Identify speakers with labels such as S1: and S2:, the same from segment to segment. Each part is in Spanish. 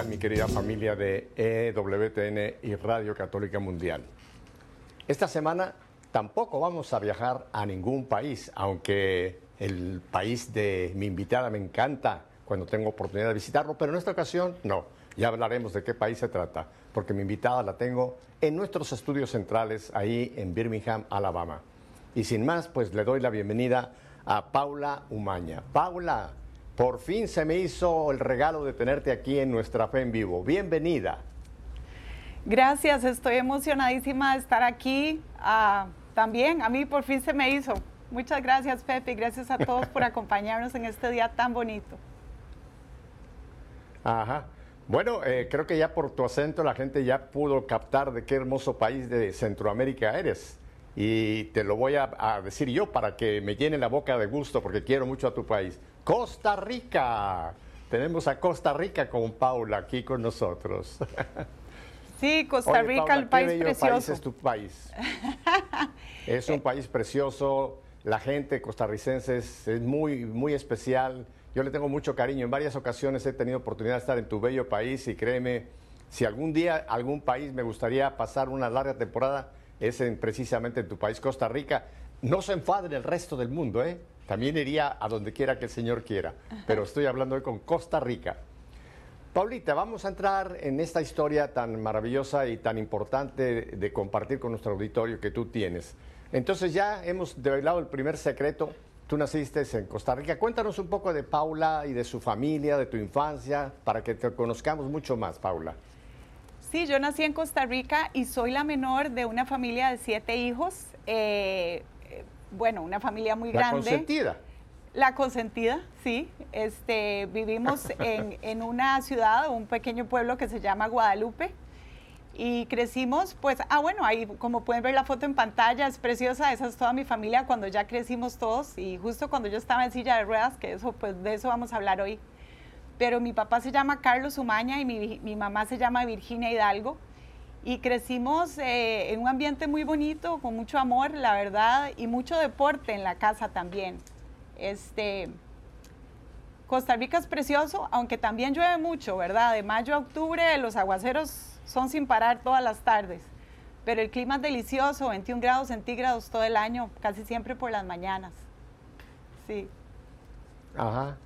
S1: tal mi querida familia de EWTN y Radio Católica Mundial? Esta semana tampoco vamos a viajar a ningún país, aunque el país de mi invitada me encanta cuando tengo oportunidad de visitarlo, pero en esta ocasión no. Ya hablaremos de qué país se trata, porque mi invitada la tengo en nuestros estudios centrales ahí en Birmingham, Alabama. Y sin más, pues le doy la bienvenida a Paula Umaña. Paula, por fin se me hizo el regalo de tenerte aquí en nuestra fe en vivo. Bienvenida.
S2: Gracias, estoy emocionadísima de estar aquí. Ah, también a mí por fin se me hizo. Muchas gracias, Pepe, y gracias a todos por acompañarnos en este día tan bonito.
S1: Ajá. Bueno, eh, creo que ya por tu acento la gente ya pudo captar de qué hermoso país de Centroamérica eres. Y te lo voy a, a decir yo para que me llene la boca de gusto porque quiero mucho a tu país. Costa Rica. Tenemos a Costa Rica con Paula aquí con nosotros.
S2: Sí, Costa Rica, el país precioso.
S1: país es tu país. es un país precioso. La gente costarricense es, es muy, muy especial. Yo le tengo mucho cariño. En varias ocasiones he tenido oportunidad de estar en tu bello país y créeme, si algún día algún país me gustaría pasar una larga temporada, es en, precisamente en tu país, Costa Rica. No se enfaden el resto del mundo, ¿eh? También iría a donde quiera que el Señor quiera. Pero estoy hablando hoy con Costa Rica. Paulita, vamos a entrar en esta historia tan maravillosa y tan importante de compartir con nuestro auditorio que tú tienes. Entonces ya hemos develado el primer secreto. Tú naciste en Costa Rica. Cuéntanos un poco de Paula y de su familia, de tu infancia, para que te conozcamos mucho más, Paula.
S2: Sí, yo nací en Costa Rica y soy la menor de una familia de siete hijos. Eh, bueno, una familia muy
S1: La
S2: grande.
S1: consentida.
S2: La consentida, sí. Este, vivimos en, en una ciudad, un pequeño pueblo que se llama Guadalupe. Y crecimos, pues, ah, bueno, ahí como pueden ver la foto en pantalla, es preciosa, esa es toda mi familia cuando ya crecimos todos y justo cuando yo estaba en silla de ruedas, que eso, pues, de eso vamos a hablar hoy. Pero mi papá se llama Carlos Umaña y mi, mi mamá se llama Virginia Hidalgo. Y crecimos eh, en un ambiente muy bonito, con mucho amor, la verdad, y mucho deporte en la casa también. Este, Costa Rica es precioso, aunque también llueve mucho, ¿verdad? De mayo a octubre los aguaceros son sin parar todas las tardes, pero el clima es delicioso, 21 grados centígrados todo el año, casi siempre por las mañanas. Sí.
S1: Ajá.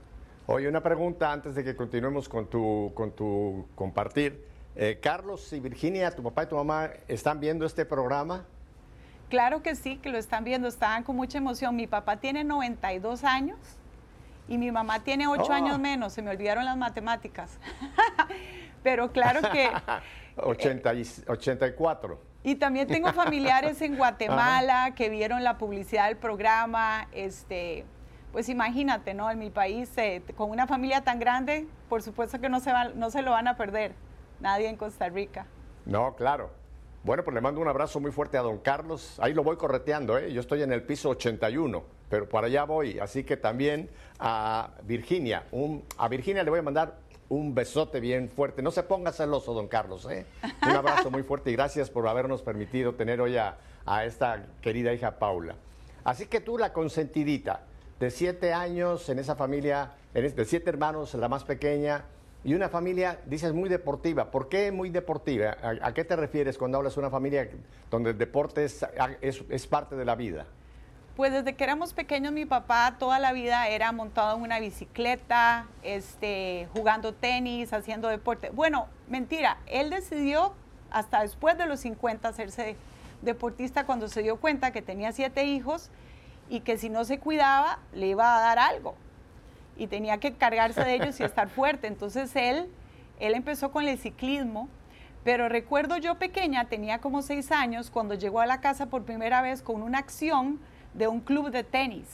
S1: Oye, una pregunta antes de que continuemos con tu, con tu compartir. Eh, Carlos y Virginia, tu papá y tu mamá, ¿están viendo este programa?
S2: Claro que sí, que lo están viendo, estaban con mucha emoción. Mi papá tiene 92 años y mi mamá tiene 8
S1: Oh.
S2: años menos, se me olvidaron las matemáticas. Pero claro que...
S1: 80 y- 84.
S2: Y también tengo familiares en Guatemala que vieron la publicidad del programa. Este, pues imagínate, ¿no? En mi país, eh, con una familia tan grande, por supuesto que no se, va- no se lo van a perder. Nadie en Costa Rica.
S1: No, claro. Bueno, pues le mando un abrazo muy fuerte a don Carlos. Ahí lo voy correteando, ¿eh? Yo estoy en el piso 81, pero para allá voy. Así que también a Virginia. A Virginia le voy a mandar un besote bien fuerte. No se ponga celoso, don Carlos, ¿eh? Un abrazo muy fuerte y gracias por habernos permitido tener hoy a, a esta querida hija Paula. Así que tú, la consentidita, de siete años en esa familia, de siete hermanos, la más pequeña, y una familia, dices, muy deportiva. ¿Por qué muy deportiva? ¿A, qué te refieres cuando hablas de una familia donde el deporte es, es- es parte de la vida?
S2: Pues desde que éramos pequeños, mi papá toda la vida era montado en una bicicleta, este, jugando tenis, haciendo deporte. Bueno, mentira, él decidió hasta después de los 50 hacerse deportista cuando se dio cuenta que tenía siete hijos y que si no se cuidaba le iba a dar algo y tenía que cargarse de ellos y estar fuerte. Entonces él, él empezó con el ciclismo, pero recuerdo yo pequeña, tenía como seis años, cuando llegó a la casa por primera vez con una acción de un club de tenis.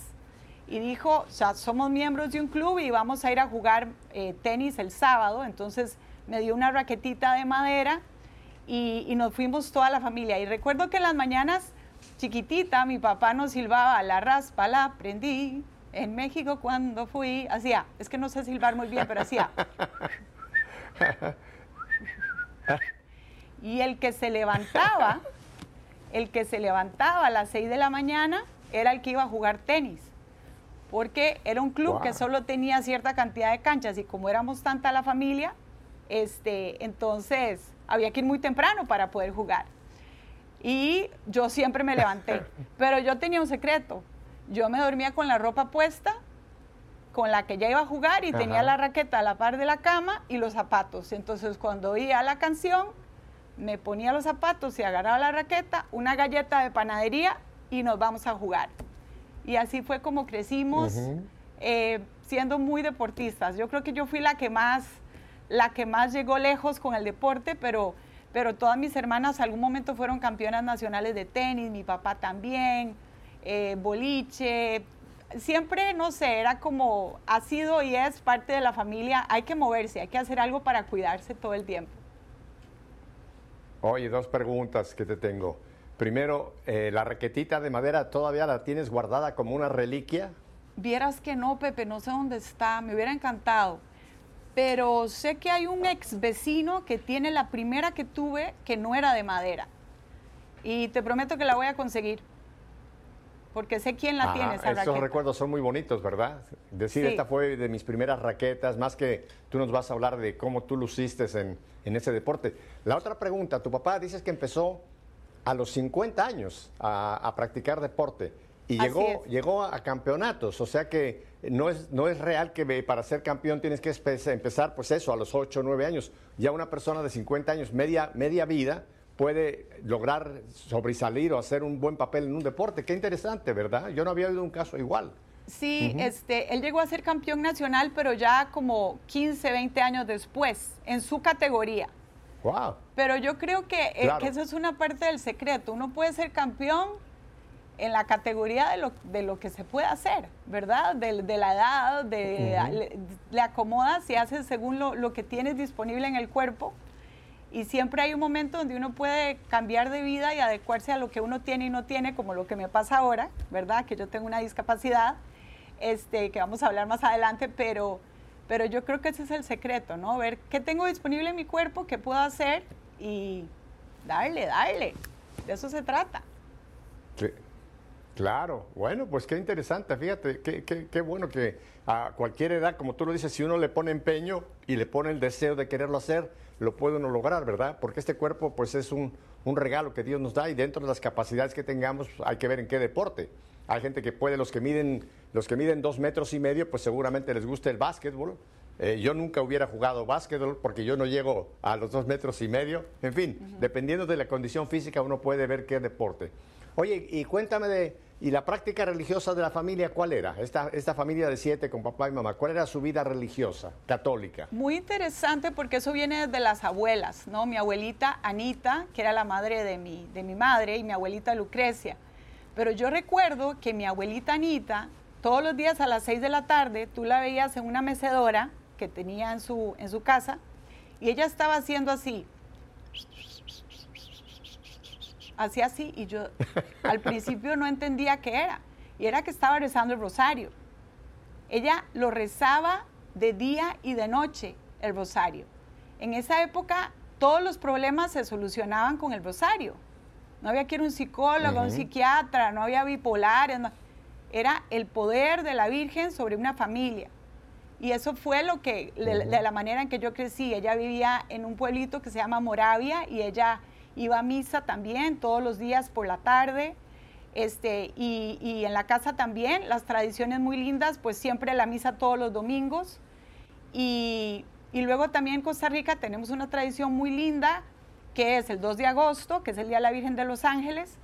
S2: Y dijo, o sea, somos miembros de un club y vamos a ir a jugar eh, tenis el sábado. Entonces me dio una raquetita de madera y, y nos fuimos toda la familia. Y recuerdo que en las mañanas, chiquitita, mi papá nos silbaba, la raspa la aprendí. En México cuando fui, hacía, es que no sé silbar muy bien, pero hacía. Y el que se levantaba, el que se levantaba a las 6 de la mañana era el que iba a jugar tenis. Porque era un club que solo tenía cierta cantidad de canchas y como éramos tanta la familia, Este, entonces, había que ir muy temprano para poder jugar. Y yo siempre me levanté. Pero yo tenía un secreto. Yo me dormía con la ropa puesta, con la que ya iba a jugar, y tenía la raqueta a la par de la cama y los zapatos. Entonces, cuando oía la canción, me ponía los zapatos y agarraba la raqueta, una galleta de panadería y nos vamos a jugar. Y así fue como crecimos, eh, siendo muy deportistas. Yo creo que yo fui la que más, la que más llegó lejos con el deporte, pero, pero todas mis hermanas algún momento fueron campeonas nacionales de tenis, mi papá también, eh, boliche. Siempre, no sé, era como, ha sido y es parte de la familia, hay que moverse, hay que hacer algo para cuidarse todo el tiempo.
S1: Oye, dos preguntas que te tengo. Primero, eh, ¿la raquetita de madera todavía la tienes guardada como una reliquia?
S2: Vieras que no, Pepe, no sé dónde está, me hubiera encantado. Pero sé que hay un ex vecino que tiene la primera que tuve que no era de madera. Y te prometo que la voy a conseguir. Porque sé quién la tiene esa
S1: Esos recuerdos son muy bonitos, ¿verdad? Decir, esta fue de mis primeras raquetas, más que tú nos vas a hablar de cómo tú luciste en, en ese deporte. La otra pregunta, tu papá dices que empezó a los 50 años a, practicar deporte y llegó, llegó a campeonatos, o sea que no es, no es real que para ser campeón tienes que empezar, pues eso, a los 8 o 9 años. Ya una persona de 50 años, media, media vida, puede lograr sobresalir o hacer un buen papel en un deporte. Qué interesante, ¿verdad? Yo no había oído un caso igual.
S2: Sí, este, él llegó a ser campeón nacional, pero ya como 15, 20 años después, en su categoría.
S1: Wow.
S2: Pero yo creo que, eh, eso es una parte del secreto. Uno puede ser campeón en la categoría de lo, de lo que se puede hacer, ¿verdad? De, la edad, de, le, acomodas y haces según lo, lo, que tienes disponible en el cuerpo. Y siempre hay un momento donde uno puede cambiar de vida y adecuarse a lo que uno tiene y no tiene, como lo que me pasa ahora, ¿verdad? Que yo tengo una discapacidad, este, que vamos a hablar más adelante, pero pero yo creo que ese es el secreto, ¿no? Ver qué tengo disponible en mi cuerpo, qué puedo hacer y darle, darle. De eso se trata.
S1: Claro, bueno, pues qué interesante, fíjate, qué, qué, bueno que a cualquier edad, como tú lo dices, si uno le pone empeño y le pone el deseo de quererlo hacer, lo puede uno lograr, ¿verdad? Porque este cuerpo pues es un, un regalo que Dios nos da y dentro de las capacidades que tengamos hay que ver en qué deporte. Hay gente que puede, los que miden, los que miden dos metros y medio, pues seguramente les gusta el básquetbol. Eh, yo nunca hubiera jugado básquetbol porque yo no llego a los dos metros y medio. En fin, dependiendo de la condición física, uno puede ver qué deporte. Oye, y cuéntame de, ¿y la práctica religiosa de la familia cuál era? Esta, esta familia de siete con papá y mamá, ¿cuál era su vida religiosa, católica?
S2: Muy interesante porque eso viene de las abuelas, ¿no? Mi abuelita Anita, que era la madre de mi, de mi madre, y mi abuelita Lucrecia. Pero yo recuerdo que mi abuelita Anita, todos los días a las 6 de la tarde, tú la veías en una mecedora que tenía en su, en su casa y ella estaba haciendo así. Hacía así y yo al principio no entendía qué era. Y era que estaba rezando el rosario. Ella lo rezaba de día y de noche, el rosario. En esa época todos los problemas se solucionaban con el rosario. No había que ir un psicólogo, un psiquiatra, no había bipolares. Era el poder de la Virgen sobre una familia. Y eso fue lo que, de, la manera en que yo crecí. Ella vivía en un pueblito que se llama Moravia y ella iba a misa también todos los días por la tarde. Este, y, y, en la casa también, las tradiciones muy lindas, pues siempre la misa todos los domingos. Y, y luego también en Costa Rica tenemos una tradición muy linda que es el 2 de agosto, que es el Día de la Virgen de los Ángeles.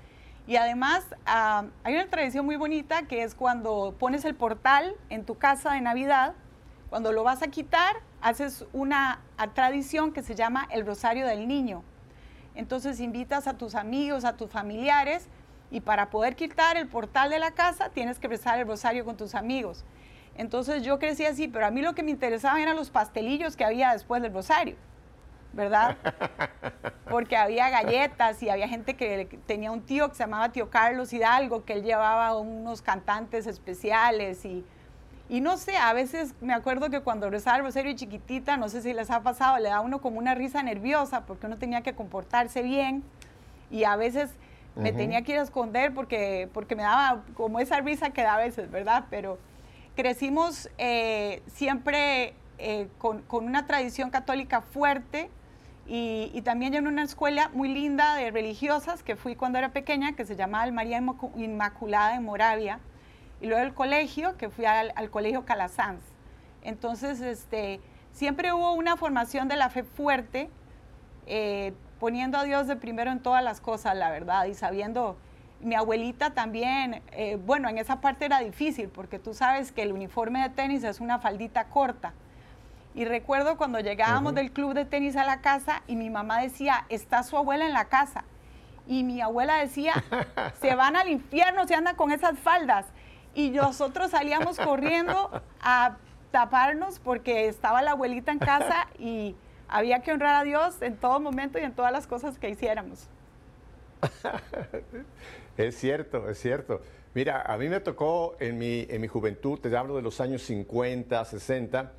S2: Y además ah, hay una tradición muy bonita que es cuando pones el portal en tu casa de Navidad, cuando lo vas a quitar, haces una tradición que se llama el Rosario del Niño. Entonces invitas a tus amigos, a tus familiares, y para poder quitar el portal de la casa tienes que rezar el rosario con tus amigos. Entonces yo crecí así, pero a mí lo que me interesaba eran los pastelillos que había después del rosario. ¿verdad? Porque había galletas y había gente que tenía un tío que se llamaba tío Carlos Hidalgo, que él llevaba unos cantantes especiales y, y no sé, a veces me acuerdo que cuando rezaba el rosario chiquitita, no sé si les ha pasado, le da uno como una risa nerviosa porque uno tenía que comportarse bien y a veces me tenía que ir a esconder porque, porque me daba como esa risa que da a veces, ¿verdad? Pero crecimos eh, siempre eh, con, una tradición católica fuerte y, también en una escuela muy linda de religiosas que fui cuando era pequeña, que se llamaba el María Inmaculada en Moravia, y luego el colegio, que fui al, colegio Calasanz. Entonces, este, siempre hubo una formación de la fe fuerte, eh, poniendo a Dios de primero en todas las cosas, la verdad, y sabiendo, mi abuelita también, eh, bueno, en esa parte era difícil, porque tú sabes que el uniforme de tenis es una faldita corta. Y recuerdo cuando llegábamos del club de tenis a la casa y mi mamá decía, está su abuela en la casa. Y mi abuela decía, se van al infierno, se andan con esas faldas. Y nosotros salíamos corriendo a taparnos porque estaba la abuelita en casa y había que honrar a Dios en todo momento y en todas las cosas que hiciéramos.
S1: es cierto, es cierto. Mira, a mí me tocó en mi, en mi juventud, te hablo de los años 50, 60,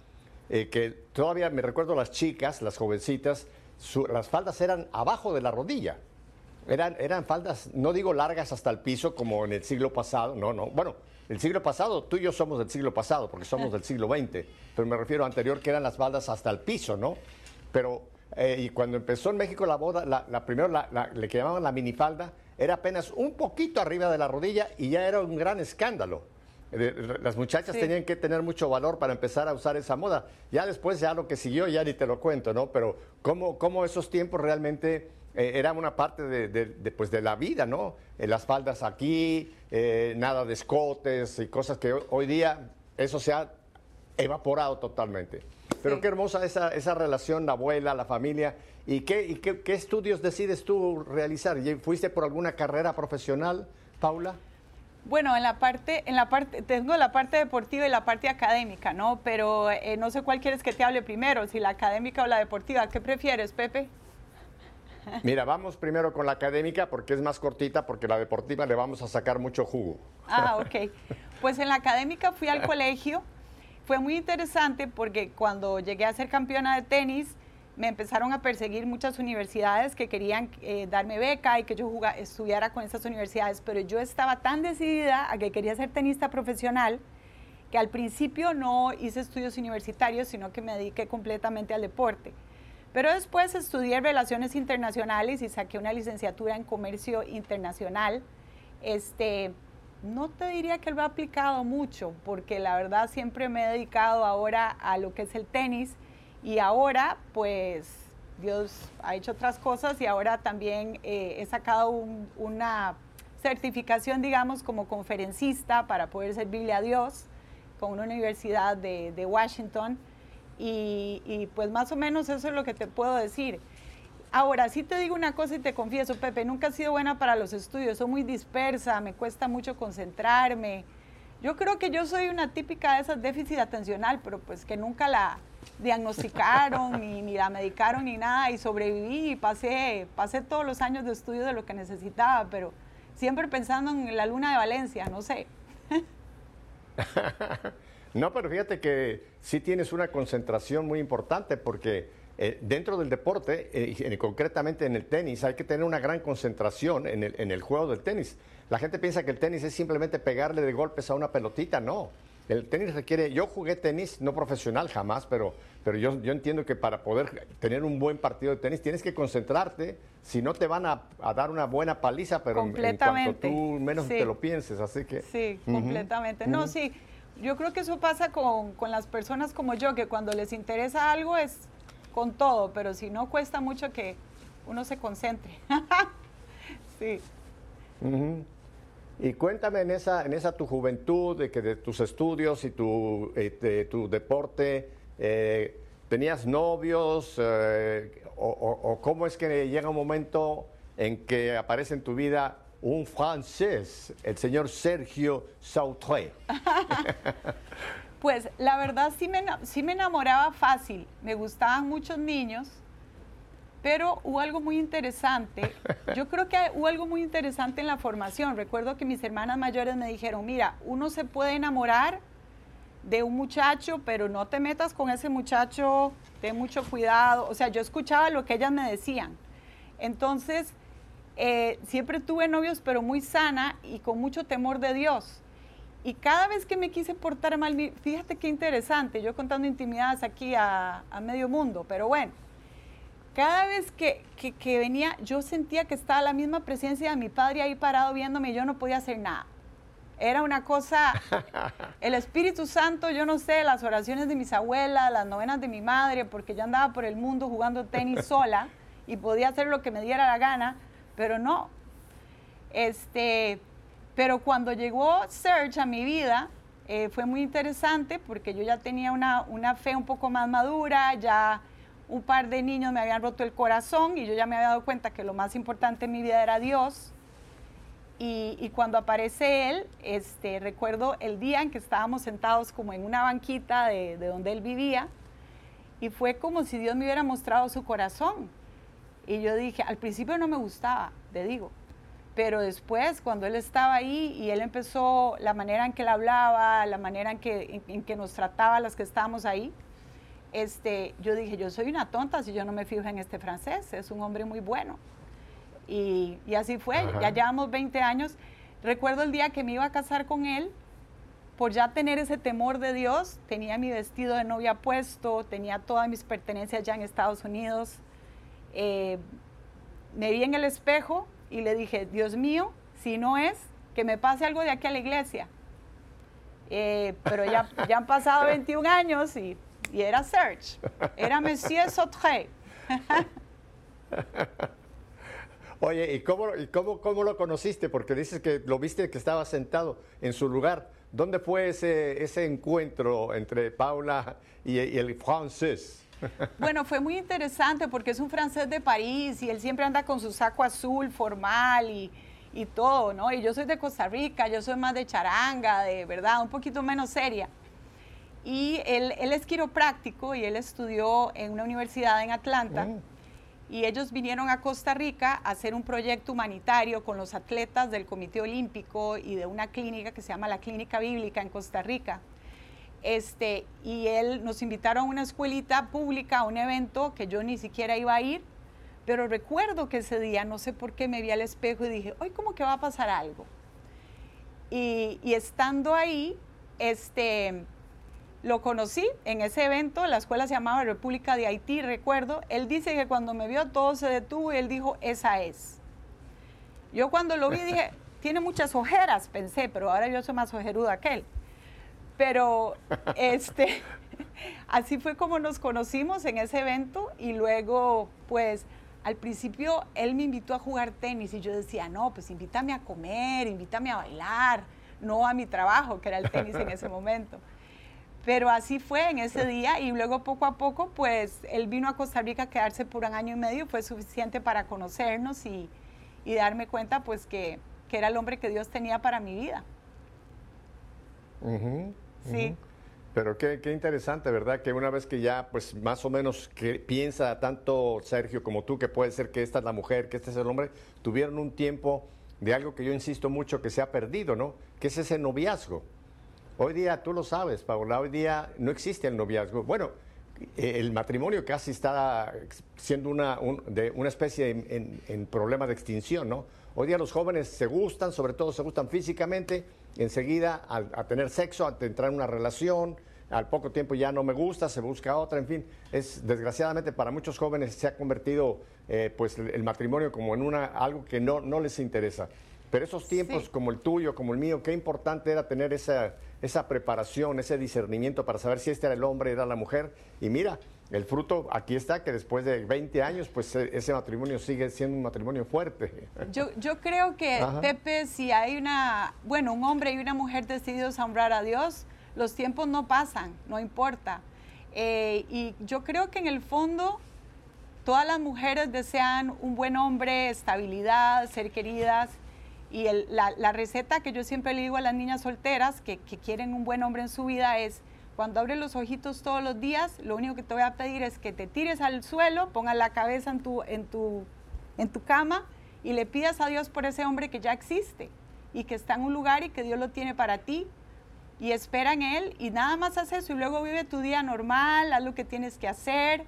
S1: eh, que todavía me recuerdo las chicas, las jovencitas, las faldas eran abajo de la rodilla. Eran, eran faldas, no digo largas hasta el piso como en el siglo pasado, no, no. Bueno, el siglo pasado, tú y yo somos del siglo pasado, porque somos del siglo XX, pero me refiero a anterior que eran las faldas hasta el piso, ¿no? Pero, eh, y cuando empezó en México la boda, la, primero le que llamaban la minifalda, era apenas un poquito arriba de la rodilla y ya era un gran escándalo. Las muchachas tenían que tener mucho valor para empezar a usar esa moda. Ya después, ya lo que siguió, ya ni te lo cuento, ¿no? Pero cómo, cómo esos tiempos realmente eh, eran una parte de, pues de la vida, ¿no? Eh, las faldas aquí, nada de escotes y cosas que hoy día eso se ha evaporado totalmente. Pero qué hermosa esa, esa relación, la abuela, la familia. ¿Y, qué, qué, estudios decides tú realizar? ¿Fuiste por alguna carrera profesional, Paula?
S2: Bueno, en la parte, en la parte, tengo la parte deportiva y la parte académica, ¿no? Pero eh, no sé cuál quieres que te hable primero, si la académica o la deportiva. ¿Qué prefieres, Pepe?
S1: Mira, vamos primero con la académica porque es más cortita, porque la deportiva le vamos a sacar mucho jugo.
S2: Ah, ok. Pues en la académica fui al colegio fue muy interesante porque cuando llegué a ser campeona de tenis, me empezaron a perseguir muchas universidades que querían eh, darme beca y que yo estudiara con esas universidades, pero yo estaba tan decidida a que quería ser tenista profesional que al principio no hice estudios universitarios, sino que me dediqué completamente al deporte. Pero después estudié relaciones internacionales y saqué una licenciatura en comercio internacional. Este, no te diría que lo he aplicado mucho, porque la verdad siempre me he dedicado ahora a lo que es el tenis y ahora pues Dios ha hecho otras cosas y ahora también eh, he sacado una certificación, digamos, como conferencista para poder servirle a Dios con una universidad de, Washington y, y pues más o menos eso es lo que te puedo decir. Ahora, sí te digo una cosa y te confieso, Pepe, nunca he sido buena para los estudios, soy muy dispersa, me cuesta mucho concentrarme. Yo creo que yo soy una típica de esas déficit atencional, pero pues que nunca la diagnosticaron, ni, la medicaron, ni nada, y sobreviví y pasé, pasé todos los años de estudio de lo que necesitaba, pero siempre pensando en la luna de Valencia, no sé.
S1: no, pero fíjate que sí tienes una concentración muy importante porque eh, dentro del deporte, eh, concretamente en el tenis, hay que tener una gran concentración en el, en el juego del tenis. La gente piensa que el tenis es simplemente pegarle de golpes a una pelotita, no. El tenis requiere, yo jugué tenis, no profesional jamás, pero, pero yo, yo entiendo que para poder tener un buen partido de tenis tienes que concentrarte, si no te van a, dar una buena paliza, pero en, cuanto tú menos te lo pienses, así que...
S2: Sí, completamente. No, sí, yo creo que eso pasa con, con las personas como yo, que cuando les interesa algo es con todo, pero si no cuesta mucho que uno se concentre. sí.
S1: Y cuéntame en esa, en esa tu juventud, de que de tus estudios y tu, eh, tu deporte, eh, ¿tenías novios? Eh, o, cómo es que llega un momento en que aparece en tu vida un francés, el señor Sergio Sautré?
S2: Pues la verdad sí me, sí me enamoraba fácil, me gustaban muchos niños, pero hubo algo muy interesante. Yo creo que hubo algo muy interesante en la formación. Recuerdo que mis hermanas mayores me dijeron, mira, uno se puede enamorar de un muchacho, pero no te metas con ese muchacho, ten mucho cuidado. O sea, yo escuchaba lo que ellas me decían. Entonces, eh, siempre tuve novios, pero muy sana y con mucho temor de Dios. Y cada vez que me quise portar mal, fíjate qué interesante, yo contando intimidades aquí a, medio mundo, pero bueno, cada vez que, que, venía, yo sentía que estaba la misma presencia de mi padre ahí parado viéndome y yo no podía hacer nada. Era una cosa, el Espíritu Santo, yo no sé, las oraciones de mis abuelas, las novenas de mi madre, porque yo andaba por el mundo jugando tenis sola y podía hacer lo que me diera la gana, pero no. Este, pero cuando llegó Serge a mi vida, eh, fue muy interesante porque yo ya tenía una, una, fe un poco más madura, ya un par de niños me habían roto el corazón y yo ya me había dado cuenta que lo más importante en mi vida era Dios. Y, y, cuando aparece él, este, recuerdo el día en que estábamos sentados como en una banquita de, de donde él vivía y fue como si Dios me hubiera mostrado su corazón. Y yo dije, al principio no me gustaba, te digo, pero después cuando él estaba ahí y él empezó la manera en que él hablaba, la manera en que, en, que nos trataba las que estábamos ahí, este, yo dije, yo soy una tonta si yo no me fijo en este francés, es un hombre muy bueno. Y, y así fue, ya llevamos 20 años. Recuerdo el día que me iba a casar con él, por ya tener ese temor de Dios, tenía mi vestido de novia puesto, tenía todas mis pertenencias ya en Estados Unidos. Eh, me vi en el espejo y le dije, Dios mío, si no es, que me pase algo de aquí a la iglesia. Eh, pero ya, ya han pasado 21 años y, y era Search, era Monsieur Sautré.
S1: Oye, ¿y, cómo, y cómo, cómo, lo conociste? Porque dices que lo viste que estaba sentado en su lugar. ¿Dónde fue ese, ese encuentro entre Paula y, y el francés?
S2: Bueno, fue muy interesante porque es un francés de París y él siempre anda con su saco azul formal y, y todo, ¿no? Y yo soy de Costa Rica, yo soy más de charanga, de verdad, un poquito menos seria. Y él, él es quiropráctico y él estudió en una universidad en Atlanta. Mm. Y ellos vinieron a Costa Rica a hacer un proyecto humanitario con los atletas del Comité Olímpico y de una clínica que se llama la Clínica Bíblica en Costa Rica. Este, y él nos invitaron a una escuelita pública, a un evento que yo ni siquiera iba a ir, pero recuerdo que ese día, no sé por qué, me vi al espejo y dije, hoy como que va a pasar algo. Y, estando ahí, este, lo conocí en ese evento, la escuela se llamaba República de Haití, recuerdo. Él dice que cuando me vio todo se detuvo y él dijo, esa es. Yo cuando lo vi dije, tiene muchas ojeras, pensé, pero ahora yo soy más ojeruda que él. Pero este, así fue como nos conocimos en ese evento y luego, pues, al principio él me invitó a jugar tenis y yo decía, no, pues invítame a comer, invítame a bailar, no a mi trabajo, que era el tenis en ese momento. Pero así fue en ese día y luego poco a poco, pues él vino a Costa Rica a quedarse por un año y medio, fue suficiente para conocernos y, darme cuenta, pues, que, era el hombre que Dios tenía para mi vida.
S1: Sí. Pero qué, interesante, ¿verdad? Que una vez que ya, pues más o menos que piensa tanto Sergio como tú, que puede ser que esta es la mujer, que este es el hombre, tuvieron un tiempo de algo que yo insisto mucho que se ha perdido, ¿no? Que es ese noviazgo. Hoy día, tú lo sabes, Paula, hoy día no existe el noviazgo. Bueno, el matrimonio casi está siendo una, de, una especie en, en problema de extinción, ¿no? Hoy día los jóvenes se gustan, sobre todo se gustan físicamente, enseguida a, tener sexo, a entrar en una relación, al poco tiempo ya no me gusta, se busca otra, en fin, es desgraciadamente para muchos jóvenes se ha convertido eh, pues el matrimonio como en una algo que no, no les interesa. Pero esos tiempos como el tuyo, como el mío, qué importante era tener esa, esa preparación, ese discernimiento para saber si este era el hombre, era la mujer. Y mira, el fruto aquí está, que después de 20 años, pues e, ese matrimonio sigue siendo un matrimonio fuerte.
S2: Yo, yo creo que, Pepe, si hay una, bueno, un hombre y una mujer decididos a honrar a Dios, los tiempos no pasan, no importa. Eh, y yo creo que en el fondo todas las mujeres desean un buen hombre, estabilidad, ser queridas. Y la, receta que yo siempre le digo a las niñas solteras que, quieren un buen hombre en su vida es, cuando abres los ojitos todos los días, lo único que te voy a pedir es que te tires al suelo, pongas la cabeza en tu, en tu, en tu cama y le pidas a Dios por ese hombre que ya existe y que está en un lugar y que Dios lo tiene para ti y espera en él y nada más haz eso y luego vive tu día normal, haz lo que tienes que hacer.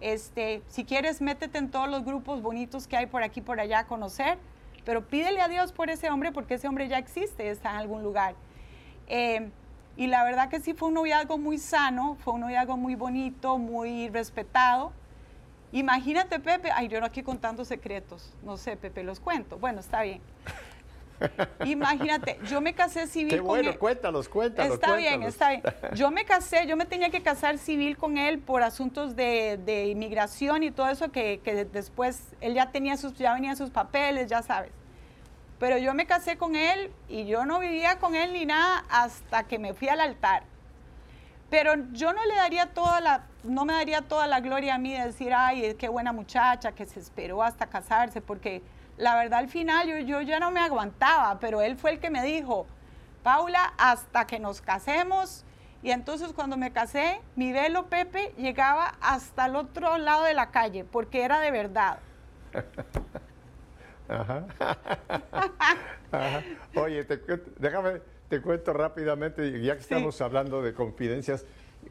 S2: Este, si quieres, métete en todos los grupos bonitos que hay por aquí por allá a conocer pero pídele a Dios por ese hombre porque ese hombre ya existe, está en algún lugar. Eh, y la verdad que sí fue un noviazgo muy sano, fue un noviazgo muy bonito, muy respetado. Imagínate, Pepe, ay, yo no aquí contando secretos, no sé, Pepe, los cuento. Bueno, está bien. Imagínate, yo me casé civil
S1: Qué bueno, cuéntalos, cuéntalos.
S2: Está bien, está bien. Yo me casé, yo me tenía que casar civil con él por asuntos de, inmigración y todo eso que, después él ya tenía sus, ya venía sus papeles, ya sabes. Pero yo me casé con él y yo no vivía con él ni nada hasta que me fui al altar. Pero yo no le daría toda la, no me daría toda la gloria a mí de decir, ay, qué buena muchacha que se esperó hasta casarse, porque la verdad al final yo, yo ya no me aguantaba, pero él fue el que me dijo, Paula, hasta que nos casemos. Y entonces cuando me casé, mi velo Pepe llegaba hasta el otro lado de la calle, porque era de verdad.
S1: Ajá. Oye, déjame, te cuento rápidamente, ya que estamos hablando de confidencias,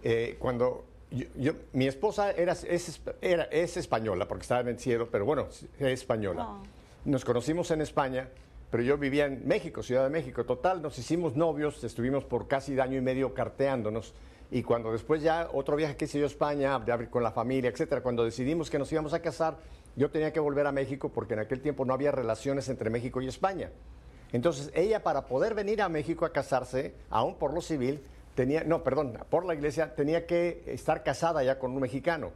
S1: eh, cuando yo, mi esposa era es, era, es española, porque estaba en el cielo, pero bueno, es española. Oh. Nos conocimos en España, pero yo vivía en México, Ciudad de México. Total, nos hicimos novios, estuvimos por casi año y medio carteándonos. Y cuando después ya otro viaje que hice yo a España, de abrir con la familia, etcétera, cuando decidimos que nos íbamos a casar, yo tenía que volver a México porque en aquel tiempo no había relaciones entre México y España. Entonces, ella para poder venir a México a casarse, aún por lo civil, tenía, no, perdón, por la iglesia, tenía que estar casada ya con un mexicano.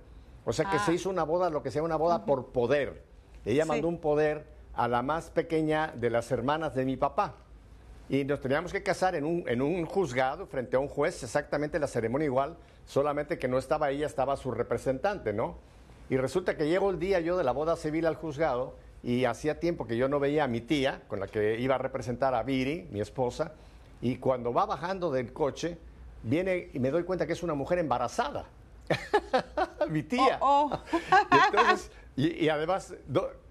S1: O sea que se ah. hizo una boda, lo que sea una boda por poder. Ella mandó un poder a la más pequeña de las hermanas de mi papá. Y nos teníamos que casar en un, en un juzgado frente a un juez, exactamente la ceremonia igual, solamente que no estaba ella, estaba su representante, ¿no? Y resulta que llegó el día yo de la boda civil al juzgado y hacía tiempo que yo no veía a mi tía, con la que iba a representar a Viri, mi esposa, y cuando va bajando del coche, viene y me doy cuenta que es una mujer embarazada. mi tía. Oh, oh. y, entonces, y, además,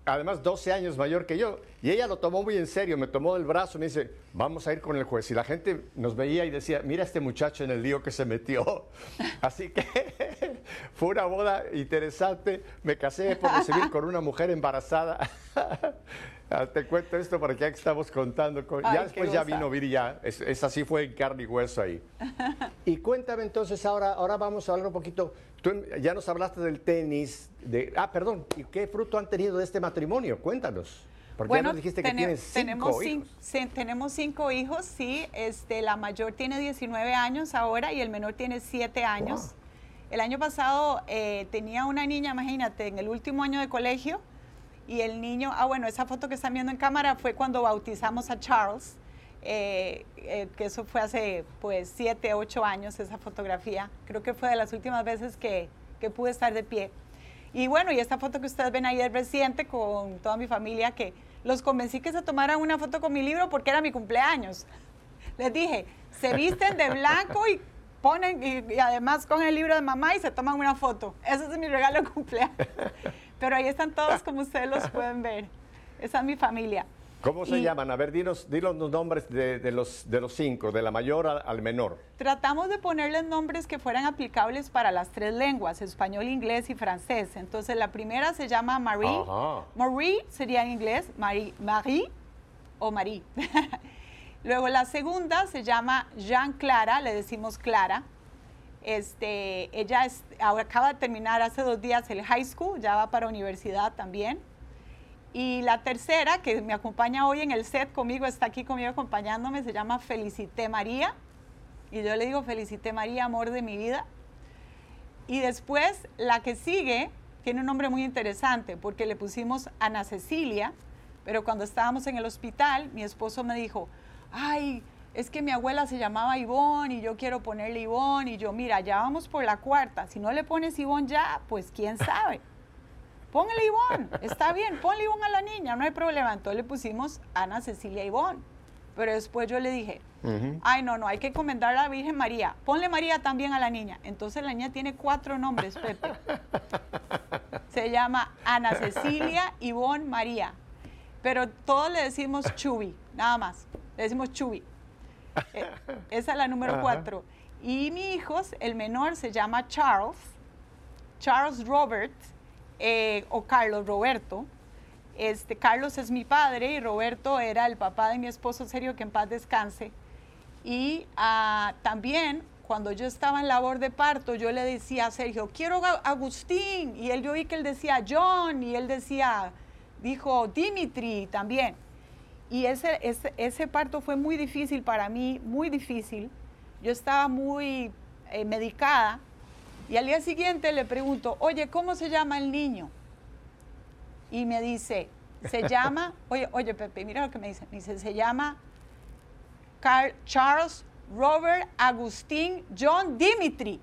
S1: además 12 años mayor que yo. Y ella lo tomó muy en serio, me tomó del brazo me dice, vamos a ir con el juez. Y la gente nos veía y decía, mira este muchacho en el lío que se metió. Así que fue una boda interesante. Me casé por recibir con una mujer embarazada. Ah, te cuento esto porque ya estamos contando. ya después ya vino Viri, ya. Es, así fue en carne y hueso ahí. y cuéntame entonces, ahora, ahora vamos a hablar un poquito. Tú ya nos hablaste del tenis. De, ah, perdón. ¿Y qué fruto han tenido de este matrimonio? Cuéntanos. Porque bueno, ya nos dijiste que tienes cinco
S2: tenemos hijos. tenemos cinco hijos, sí. Este, la mayor tiene 19 años ahora y el menor tiene 7 años. El año pasado eh, tenía una niña, imagínate, en el último año de colegio y el niño, ah bueno, esa foto que están viendo en cámara fue cuando bautizamos a Charles, eh, eh, que eso fue hace pues siete, ocho años esa fotografía, creo que fue de las últimas veces que, que pude estar de pie. Y bueno, y esta foto que ustedes ven ahí es reciente con toda mi familia que los convencí que se tomaran una foto con mi libro porque era mi cumpleaños. Les dije, se visten de blanco y ponen, y, y además con el libro de mamá y se toman una foto. Ese es mi regalo de cumpleaños. Pero ahí están todos como ustedes los pueden ver. Esa es mi familia.
S1: ¿Cómo se llaman? A ver, dinos, dinos los nombres de, los, de los cinco, de la mayor al, menor.
S2: Tratamos de ponerles nombres que fueran aplicables para las tres lenguas, español, inglés y francés. Entonces, la primera se llama Marie. Marie sería en inglés, Marie, Marie o Marie. Luego, la segunda se llama Jean Clara, le decimos Clara. Este, ella ahora acaba de terminar hace dos días el high school, ya va para universidad también. Y la tercera, que me acompaña hoy en el set conmigo, está aquí conmigo acompañándome, se llama Felicité María. Y yo le digo, Felicité María, amor de mi vida. Y después, la que sigue, tiene un nombre muy interesante, porque le pusimos Ana Cecilia, pero cuando estábamos en el hospital, mi esposo me dijo, ay, es que mi abuela se llamaba Ivonne y yo quiero ponerle Ivonne y yo, mira, ya vamos por la cuarta, si no le pones Ivonne ya, pues quién sabe. Póngale Ivonne, está bien, ponle Ivonne a la niña, no hay problema. Entonces le pusimos Ana Cecilia Ivonne. Pero después yo le dije, ay, no, no, hay que encomendar a la Virgen María. Ponle María también a la niña. Entonces la niña tiene cuatro nombres, Pepe. Se llama Ana Cecilia Ivonne María. Pero todos le decimos Chubi, nada más. Le decimos Chubi. Esa es la número cuatro. Y mi hijo, el menor, se llama Charles, Charles Robert, eh, o Carlos Roberto. Este, Carlos es mi padre y Roberto era el papá de mi esposo serio, que en paz descanse. Y ah, también cuando yo estaba en labor de parto, yo le decía a Sergio, quiero a Agustín. Y él yo vi que él decía John y él decía, dijo Dimitri también. Y ese, ese, parto fue muy difícil para mí, muy difícil. Yo estaba muy eh, medicada y al día siguiente le pregunto, oye, ¿cómo se llama el niño? Y me dice, se llama, oye, oye Pepe, mira lo que me dice, me dice, se llama Carl, Charles Robert Agustín John Dimitri.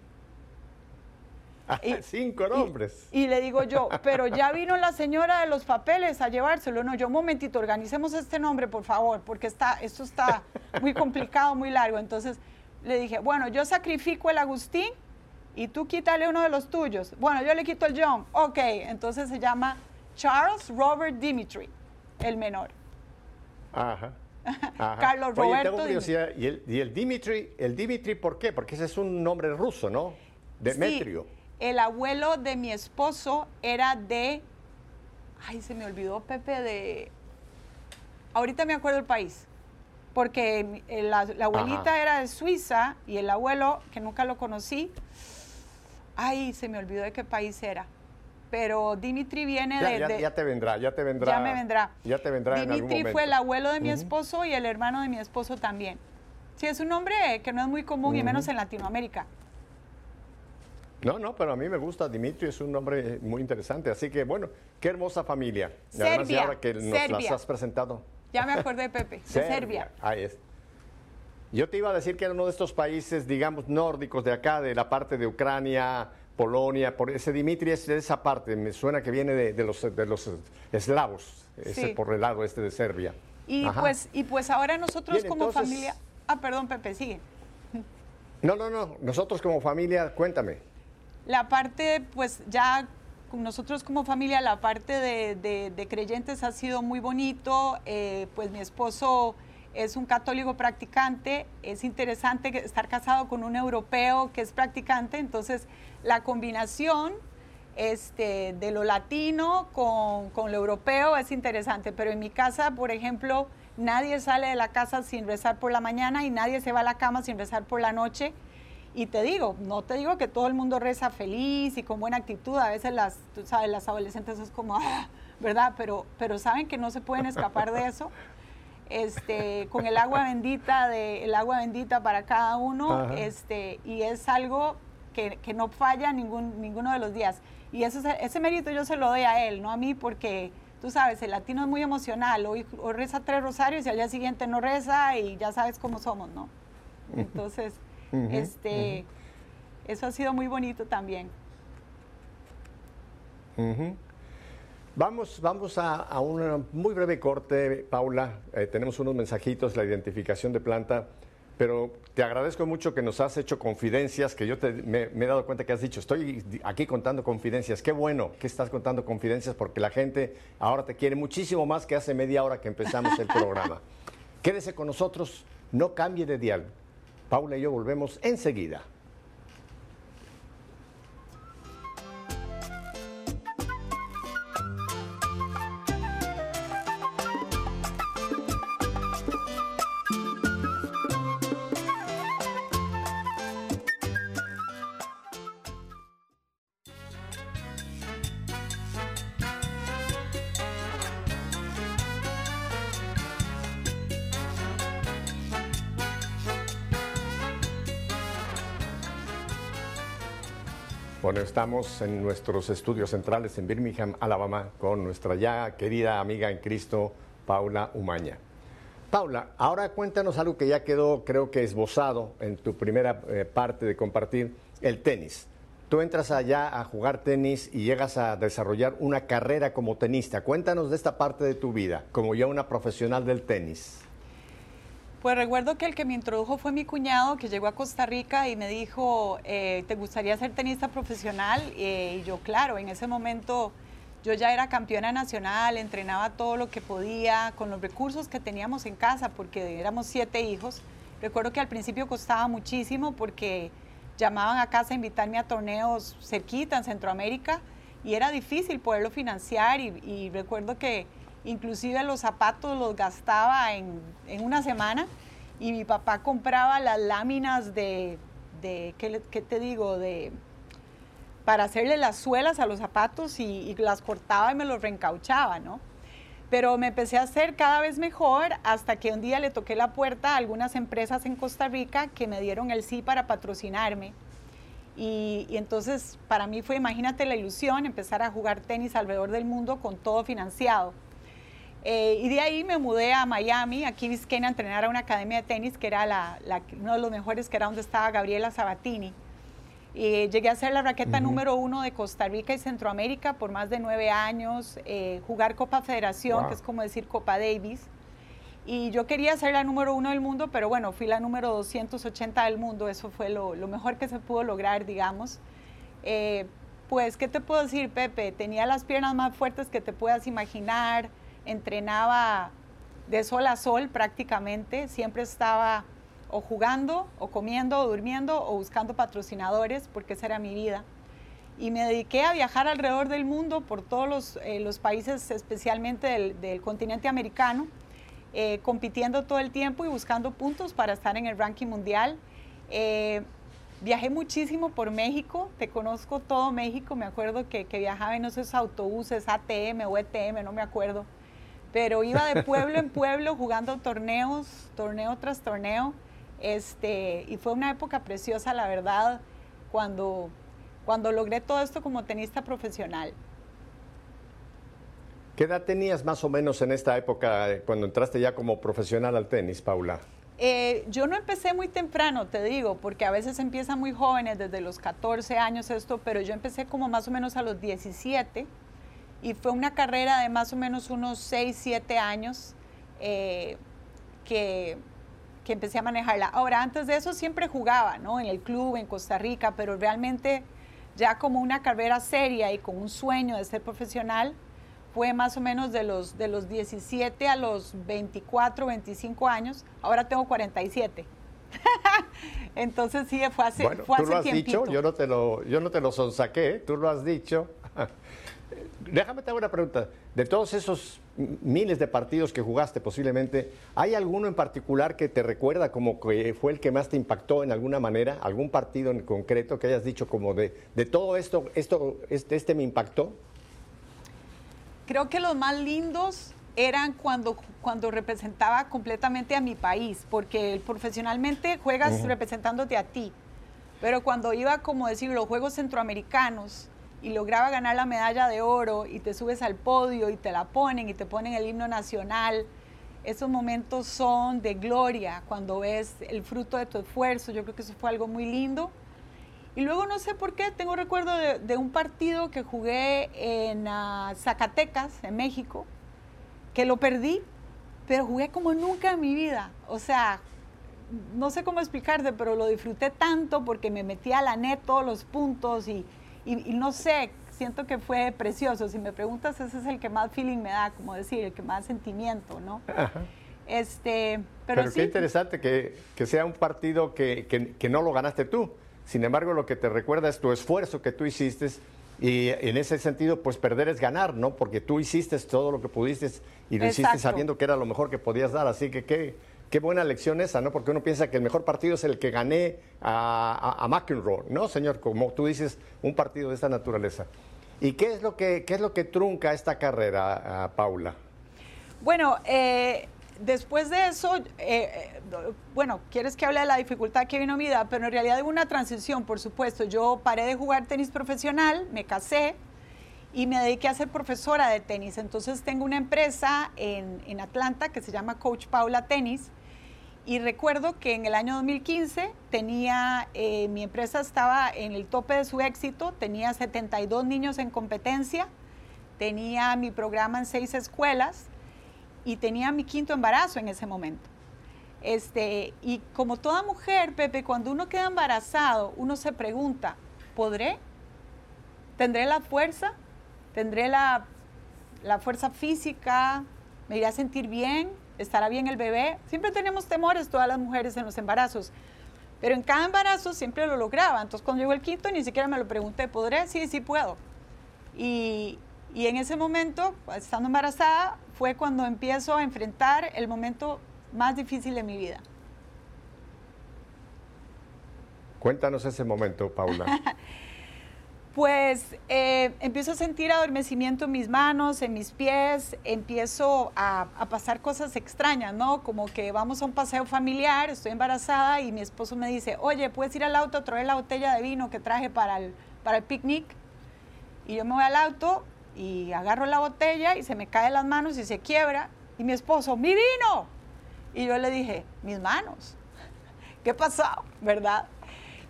S1: Cinco nombres.
S2: Y, le digo yo, pero ya vino la señora de los papeles a llevárselo. No, yo un momentito, organicemos este nombre, por favor, porque está, esto está muy complicado, muy largo. Entonces le dije, bueno, yo sacrifico el Agustín y tú quítale uno de los tuyos. Bueno, yo le quito el John. Ok, entonces se llama Charles Robert Dimitri, el menor.
S1: Ajá.
S2: Carlos Roberto.
S1: ¿y, el, ¿y el, Dimitri, el Dimitri por qué? Porque ese es un nombre ruso, ¿no? Demetrio.
S2: Sí, el abuelo de mi esposo era de. Ay, se me olvidó, Pepe, de. Ahorita me acuerdo el país. Porque la, abuelita era de Suiza y el abuelo, que nunca lo conocí, ay, se me olvidó de qué país era pero Dimitri viene
S1: de, ya, te vendrá, ya te vendrá.
S2: Ya me vendrá.
S1: Ya te vendrá
S2: Dimitri
S1: en algún momento.
S2: fue el abuelo de mi esposo y el hermano de mi esposo también. Sí, es un nombre que no es muy común y menos en Latinoamérica.
S1: No, no, pero a mí me gusta Dimitri, es un nombre muy interesante. Así que, bueno, qué hermosa familia.
S2: Serbia.
S1: ahora que nos las has presentado.
S2: Ya me acordé, Pepe, de Serbia.
S1: Ahí es. Yo te iba a decir que era uno de estos países, digamos, nórdicos de acá, de la parte de Ucrania, Polonia, por ese Dimitri es de esa parte, me suena que viene de, los, de los eslavos, ese por el lado este de Serbia.
S2: Y pues, y pues ahora nosotros como familia. Ah, perdón, Pepe, sigue.
S1: No, no, no. Nosotros como familia, cuéntame.
S2: La parte, pues ya nosotros como familia, la parte de, creyentes ha sido muy bonito. Eh, pues mi esposo es un católico practicante. Es interesante estar casado con un europeo que es practicante. Entonces, la combinación este, de lo latino con, lo europeo es interesante, pero en mi casa, por ejemplo, nadie sale de la casa sin rezar por la mañana y nadie se va a la cama sin rezar por la noche. Y te digo, no te digo que todo el mundo reza feliz y con buena actitud, a veces las, tú sabes, las adolescentes es como, ah", ¿verdad? Pero, pero saben que no se pueden escapar de eso. Este, con el agua bendita de el agua bendita para cada uno, este, y es algo que, no falla ningún, ninguno de los días. Y eso, ese mérito yo se lo doy a él, no a mí, porque tú sabes, el latino es muy emocional. Hoy, reza tres rosarios y al día siguiente no reza y ya sabes cómo somos, ¿no? Entonces, este, eso ha sido muy bonito también.
S1: Vamos, vamos a, un muy breve corte, Paula. Eh, tenemos unos mensajitos, la identificación de planta pero te agradezco mucho que nos has hecho confidencias, que yo me, he dado cuenta que has dicho, estoy aquí contando confidencias, qué bueno que estás contando confidencias porque la gente ahora te quiere muchísimo más que hace media hora que empezamos el programa. Quédese con nosotros, no cambie de dial. Paula y yo volvemos enseguida. Estamos en nuestros estudios centrales en Birmingham, Alabama, con nuestra ya querida amiga en Cristo, Paula Umaña. Paula, ahora cuéntanos algo que ya quedó, creo que esbozado en tu primera eh, parte de compartir, el tenis. Tú entras allá a jugar tenis y llegas a desarrollar una carrera como tenista. Cuéntanos de esta parte de tu vida, como ya una profesional del tenis.
S2: Pues recuerdo que el que me introdujo fue mi cuñado que llegó a Costa Rica y me dijo, eh, ¿te gustaría ser tenista profesional? y yo, claro, en ese momento yo ya era campeona nacional, entrenaba todo lo que podía con los recursos que teníamos en casa, porque éramos siete hijos. Recuerdo que al principio costaba muchísimo porque llamaban a casa a invitarme a torneos cerquita en Centroamérica y era difícil poderlo financiar y recuerdo que inclusive los zapatos los gastaba en, una semana y mi papá compraba las láminas de, de ¿qué, te digo? De, para hacerle las suelas a los zapatos y, las cortaba y me los reencauchaba, ¿no? Pero me empecé a hacer cada vez mejor hasta que un día le toqué la puerta a algunas empresas en Costa Rica que me dieron el sí para patrocinarme. Y, entonces para mí fue, imagínate la ilusión, empezar a jugar tenis alrededor del mundo con todo financiado. Eh, y de ahí me mudé a Miami, aquí Key a entrenar a una academia de tenis que era la, uno de los mejores, que era donde estaba Gabriela Sabatini. Y llegué a ser la raqueta número uno de Costa Rica y Centroamérica por más de nueve años, eh, jugar Copa Federación, que es como decir Copa Davis. Y yo quería ser la número uno del mundo, pero bueno, fui la número 280 del mundo, eso fue lo, lo mejor que se pudo lograr, digamos. Eh, pues, ¿qué te puedo decir, Pepe? Tenía las piernas más fuertes que te puedas imaginar, entrenaba de sol a sol prácticamente, siempre estaba o jugando, o comiendo, o durmiendo, o buscando patrocinadores, porque esa era mi vida. Y me dediqué a viajar alrededor del mundo, por todos los, eh, países, especialmente del, continente americano, eh, compitiendo todo el tiempo y buscando puntos para estar en el ranking mundial. Eh, viajé muchísimo por México, te conozco todo México, me acuerdo que, que viajaba en esos autobuses ATM o ETM, no me acuerdo pero iba de pueblo en pueblo jugando torneos, torneo tras torneo, este, y fue una época preciosa, la verdad, cuando, cuando logré todo esto como tenista profesional.
S1: ¿Qué edad tenías más o menos en esta época, eh, cuando entraste ya como profesional al tenis, Paula?
S2: Eh, yo no empecé muy temprano, te digo, porque a veces empieza muy jóvenes, desde los 14 años esto, pero yo empecé como más o menos a los 17 y fue una carrera de más o menos unos 6, 7 años eh, que, que, empecé a manejarla. Ahora, antes de eso siempre jugaba, ¿no? En el club, en Costa Rica, pero realmente ya como una carrera seria y con un sueño de ser profesional, fue más o menos de los, de los 17 a los 24, 25 años. Ahora tengo 47. Entonces sí, fue hace,
S1: bueno,
S2: fue
S1: tú lo has dicho, yo no te lo, yo no te lo sonsaqué, tú lo has dicho. Déjame te hago una pregunta. De todos esos miles de partidos que jugaste posiblemente, ¿hay alguno en particular que te recuerda como que fue el que más te impactó en alguna manera? ¿Algún partido en concreto que hayas dicho como de, de todo esto, esto este, este me impactó?
S2: Creo que los más lindos eran cuando, cuando representaba completamente a mi país, porque profesionalmente juegas representándote a ti. Pero cuando iba, como decir, los Juegos Centroamericanos, y lograba ganar la medalla de oro y te subes al podio y te la ponen y te ponen el himno nacional, esos momentos son de gloria cuando ves el fruto de tu esfuerzo. Yo creo que eso fue algo muy lindo. Y luego no sé por qué, tengo recuerdo de, un partido que jugué en ah, Zacatecas, en México, que lo perdí, pero jugué como nunca en mi vida. O sea, no sé cómo explicarte, pero lo disfruté tanto porque me metí a la net todos los puntos y, y, no sé, siento que fue precioso. Si me preguntas, ese es el que más feeling me da, como decir, el que más sentimiento, ¿no? Este,
S1: pero, pero qué interesante que, que, sea un partido que, que, no lo ganaste tú. Sin embargo, lo que te recuerda es tu esfuerzo que tú hiciste y en ese sentido, pues perder es ganar, ¿no? Porque tú hiciste todo lo que pudiste y lo hiciste sabiendo que era lo mejor que podías dar. Así que qué, qué buena lección esa, ¿no? Porque uno piensa que el mejor partido es el que gané a, a, McEnroe, ¿no, señor? Como tú dices, un partido de esta naturaleza. ¿Y qué es lo que, qué es lo que trunca esta carrera, Paula?
S2: Bueno, eh, después de eso, eh, eh, bueno, quieres que hable de la dificultad que vino mi vida, pero en realidad hubo una transición, por supuesto. Yo paré de jugar tenis profesional, me casé y me dediqué a ser profesora de tenis. Entonces tengo una empresa en, en Atlanta que se llama Coach Paula Tenis y recuerdo que en el año 2015 tenía, eh, mi empresa estaba en el tope de su éxito, tenía 72 niños en competencia, tenía mi programa en seis escuelas y tenía mi quinto embarazo en ese momento. Este, y como toda mujer, Pepe, cuando uno queda embarazado, uno se pregunta, ¿podré? ¿Tendré la fuerza? ¿Tendré la, la fuerza física? ¿Me iré a sentir bien? ¿Estará bien el bebé? Siempre tenemos temores todas las mujeres en los embarazos. Pero en cada embarazo siempre lo lograba. Entonces cuando llegó el quinto ni siquiera me lo pregunté, ¿podré? Sí, sí puedo. Y, y en ese momento, pues, estando embarazada, fue cuando empiezo a enfrentar el momento más difícil de mi vida.
S1: Cuéntanos ese momento, Paula.
S2: Pues eh, empiezo a sentir adormecimiento en mis manos, en mis pies, empiezo a, pasar cosas extrañas, ¿no? Como que vamos a un paseo familiar, estoy embarazada y mi esposo me dice, oye, ¿puedes ir al auto a traer la botella de vino que traje para el, para el picnic? Y yo me voy al auto y agarro la botella y se me cae las manos y se quiebra. Y mi esposo, ¡mi vino! Y yo le dije, mis manos. ¿Qué pasó? ¿Verdad?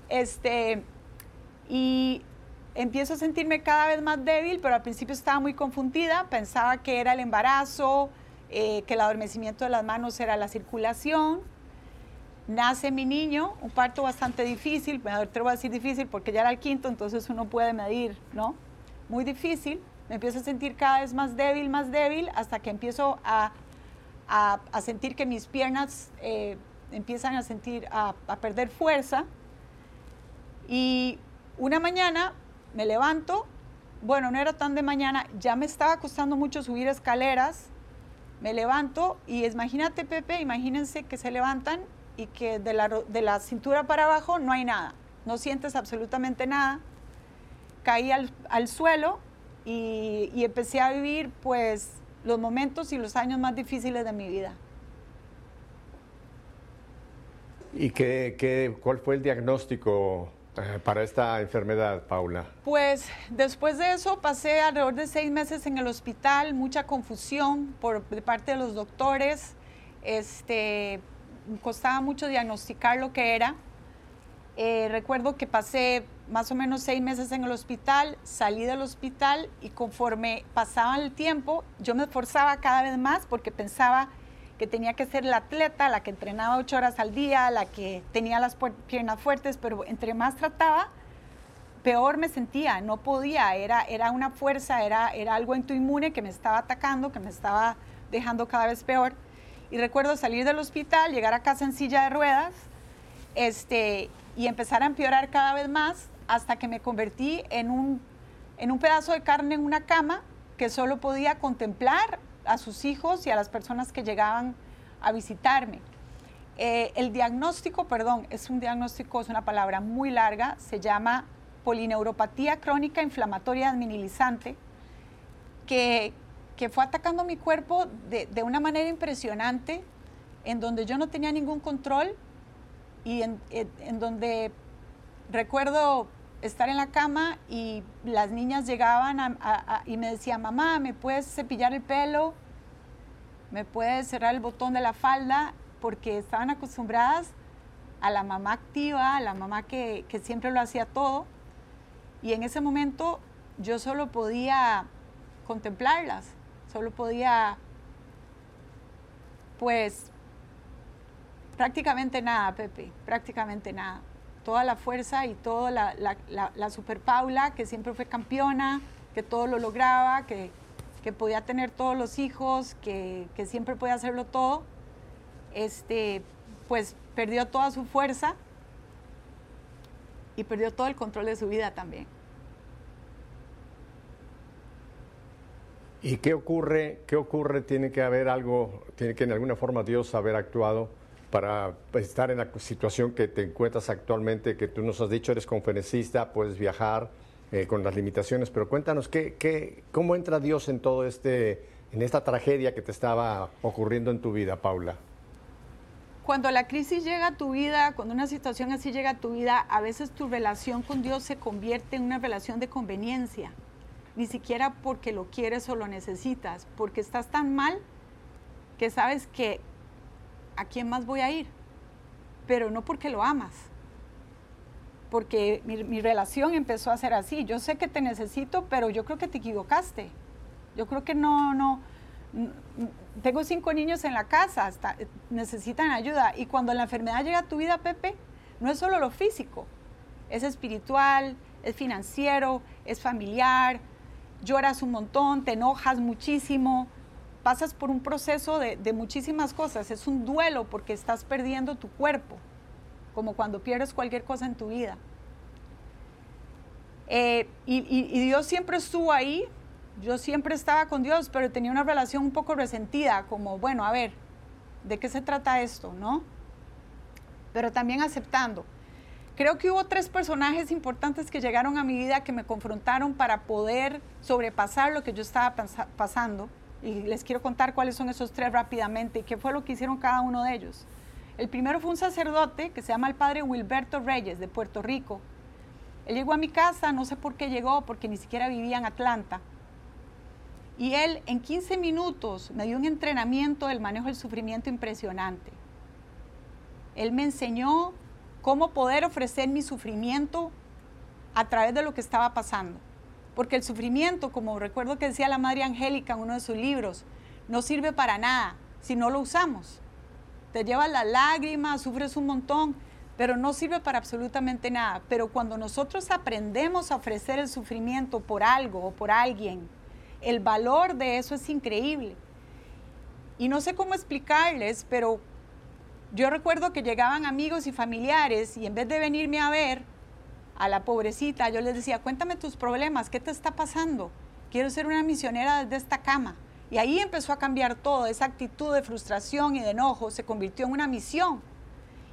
S2: Este, y empiezo a sentirme cada vez más débil, pero al principio estaba muy confundida, pensaba que era el embarazo, eh, que el adormecimiento de las manos era la circulación. Nace mi niño, un parto bastante difícil, me atrevo a decir difícil porque ya era el quinto, entonces uno puede medir, ¿no? Muy difícil, me empiezo a sentir cada vez más débil, más débil, hasta que empiezo a, a, sentir que mis piernas eh, empiezan a sentir, a, a perder fuerza. Y una mañana me levanto, bueno, no era tan de mañana, ya me estaba costando mucho subir escaleras, me levanto y imagínate Pepe, imagínense que se levantan y que de la, de la cintura para abajo no hay nada, no sientes absolutamente nada. Caí al, al suelo y, y, empecé a vivir pues los momentos y los años más difíciles de mi vida.
S1: ¿Y qué, qué, cuál fue el diagnóstico eh, para esta enfermedad, Paula?
S2: Pues después de eso pasé alrededor de seis meses en el hospital, mucha confusión por parte de los doctores. Este, costaba mucho diagnosticar lo que era. Eh, recuerdo que pasé más o menos seis meses en el hospital, salí del hospital y conforme pasaba el tiempo, yo me esforzaba cada vez más porque pensaba que tenía que ser la atleta, la que entrenaba ocho horas al día, la que tenía las piernas fuertes, pero entre más trataba, peor me sentía, no podía, era, era una fuerza, era, era algo inmune que me estaba atacando, que me estaba dejando cada vez peor. Y recuerdo salir del hospital, llegar a casa en silla de ruedas este, y empezar a empeorar cada vez más hasta que me convertí en un, en un pedazo de carne en una cama que solo podía contemplar a sus hijos y a las personas que llegaban a visitarme. Eh, el diagnóstico, perdón, es un diagnóstico, es una palabra muy larga, se llama polineuropatía crónica inflamatoria adminilizante, que, que fue atacando mi cuerpo de, de, una manera impresionante, en donde yo no tenía ningún control y en, en donde recuerdo estar en la cama y las niñas llegaban y me decían, mamá, ¿me puedes cepillar el pelo? ¿Me puedes cerrar el botón de la falda? Porque estaban acostumbradas a la mamá activa, a la mamá que, que siempre lo hacía todo. Y en ese momento yo solo podía contemplarlas, solo podía, pues, prácticamente nada, Pepe, prácticamente nada toda la fuerza y toda la, la, Super Paula, que siempre fue campeona, que todo lo lograba, que, que podía tener todos los hijos, que, que, siempre podía hacerlo todo, este, pues perdió toda su fuerza y perdió todo el control de su vida también.
S1: ¿Y qué ocurre? ¿Qué ocurre? Tiene que haber algo, tiene que en alguna forma Dios haber actuado para pues, estar en la situación que te encuentras actualmente, que tú nos has dicho, eres conferencista, puedes viajar eh, con las limitaciones, pero cuéntanos, ¿qué, qué, ¿cómo entra Dios en todo este, en esta tragedia que te estaba ocurriendo en tu vida, Paula?
S2: Cuando la crisis llega a tu vida, cuando una situación así llega a tu vida, a veces tu relación con Dios se convierte en una relación de conveniencia, ni siquiera porque lo quieres o lo necesitas, porque estás tan mal que sabes que ¿a quién más voy a ir? Pero no porque lo amas, porque mi, relación empezó a ser así. Yo sé que te necesito, pero yo creo que te equivocaste. Yo creo que no, no, tengo cinco niños en la casa, necesitan ayuda. Y cuando la enfermedad llega a tu vida, Pepe, no es solo lo físico, es espiritual, es financiero, es familiar, lloras un montón, te enojas muchísimo, pasas por un proceso de, muchísimas cosas. Es un duelo porque estás perdiendo tu cuerpo, como cuando pierdes cualquier cosa en tu vida. Eh, y, Dios siempre estuvo ahí, yo siempre estaba con Dios, pero tenía una relación un poco resentida, como, bueno, a ver, ¿de qué se trata esto? ¿No? Pero también aceptando. creo que hubo tres personajes importantes que llegaron a mi vida que me confrontaron para poder sobrepasar lo que yo estaba pasando. Y les quiero contar cuáles son esos tres rápidamente y qué fue lo que hicieron cada uno de ellos. El primero fue un sacerdote que se llama el padre Wilberto Reyes de Puerto Rico. Él llegó a mi casa, no sé por qué llegó, porque ni siquiera vivía en Atlanta. Y él en 15 minutos me dio un entrenamiento del manejo del sufrimiento impresionante. Él me enseñó cómo poder ofrecer mi sufrimiento a través de lo que estaba pasando. Porque el sufrimiento, como recuerdo que decía la Madre Angélica en uno de sus libros, no sirve para nada si no lo usamos. Te llevas las lágrimas, sufres un montón, pero no sirve para absolutamente nada. Pero cuando nosotros aprendemos a ofrecer el sufrimiento por algo o por alguien, el valor de eso es increíble. Y no sé cómo explicarles, pero yo recuerdo que llegaban amigos y familiares y en vez de venirme a ver a la pobrecita, yo les decía, cuéntame tus problemas, ¿qué te está pasando? Quiero ser una misionera desde esta cama. Y ahí empezó a cambiar todo, esa actitud de frustración y de enojo se convirtió en una misión.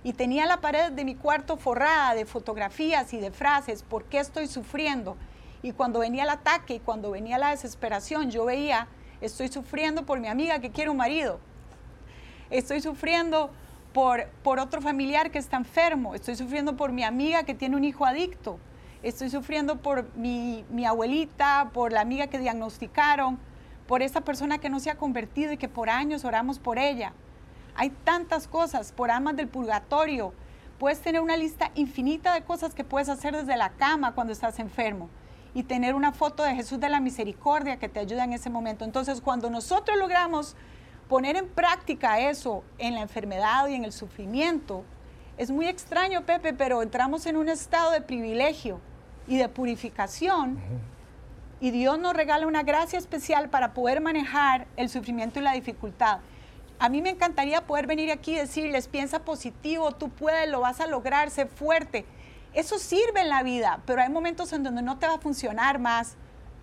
S2: Y tenía la pared de mi cuarto forrada de fotografías y de frases, ¿por qué estoy sufriendo? Y cuando venía el ataque y cuando venía la desesperación, yo veía, estoy sufriendo por mi amiga que quiere un marido. Estoy sufriendo por, otro familiar que está enfermo, estoy sufriendo por mi amiga que tiene un hijo adicto, estoy sufriendo por mi, mi abuelita, por la amiga que diagnosticaron, por esa persona que no se ha convertido y que por años oramos por ella. Hay tantas cosas, por amas del purgatorio. Puedes tener una lista infinita de cosas que puedes hacer desde la cama cuando estás enfermo y tener una foto de Jesús de la Misericordia que te ayuda en ese momento. Entonces, cuando nosotros logramos poner en práctica eso en la enfermedad y en el sufrimiento, es muy extraño, Pepe, pero entramos en un estado de privilegio y de purificación y Dios nos regala una gracia especial para poder manejar el sufrimiento y la dificultad. A mí me encantaría poder venir aquí y decirles, piensa positivo, tú puedes, lo vas a lograr, sé fuerte. Eso sirve en la vida, pero hay momentos en donde no te va a funcionar más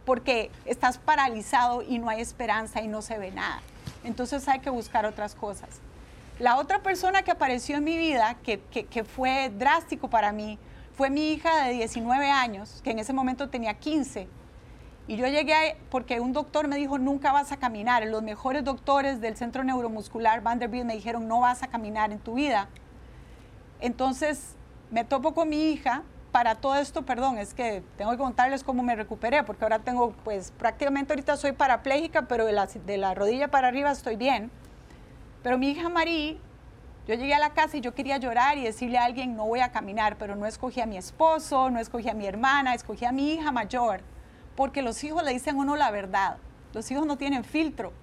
S2: porque estás paralizado y no hay esperanza y no se ve nada entonces hay que buscar otras cosas. La otra persona que apareció en mi vida, que, fue drástico para mí, fue mi hija de 19 años, que en ese momento tenía 15. Y yo llegué porque un doctor me dijo, nunca vas a caminar. Los mejores doctores del Centro Neuromuscular Vanderbilt me dijeron, no vas a caminar en tu vida. Entonces me topo con mi hija. Para todo esto, perdón, es que tengo que contarles cómo me recuperé, porque ahora tengo, pues prácticamente ahorita soy parapléjica, pero de la, de la rodilla para arriba estoy bien. Pero mi hija Marí, yo llegué a la casa y yo quería llorar y decirle a alguien, no voy a caminar, pero no escogí a mi esposo, no escogí a mi hermana, escogí a mi hija mayor, porque los hijos le dicen a uno la verdad, los hijos no tienen filtro.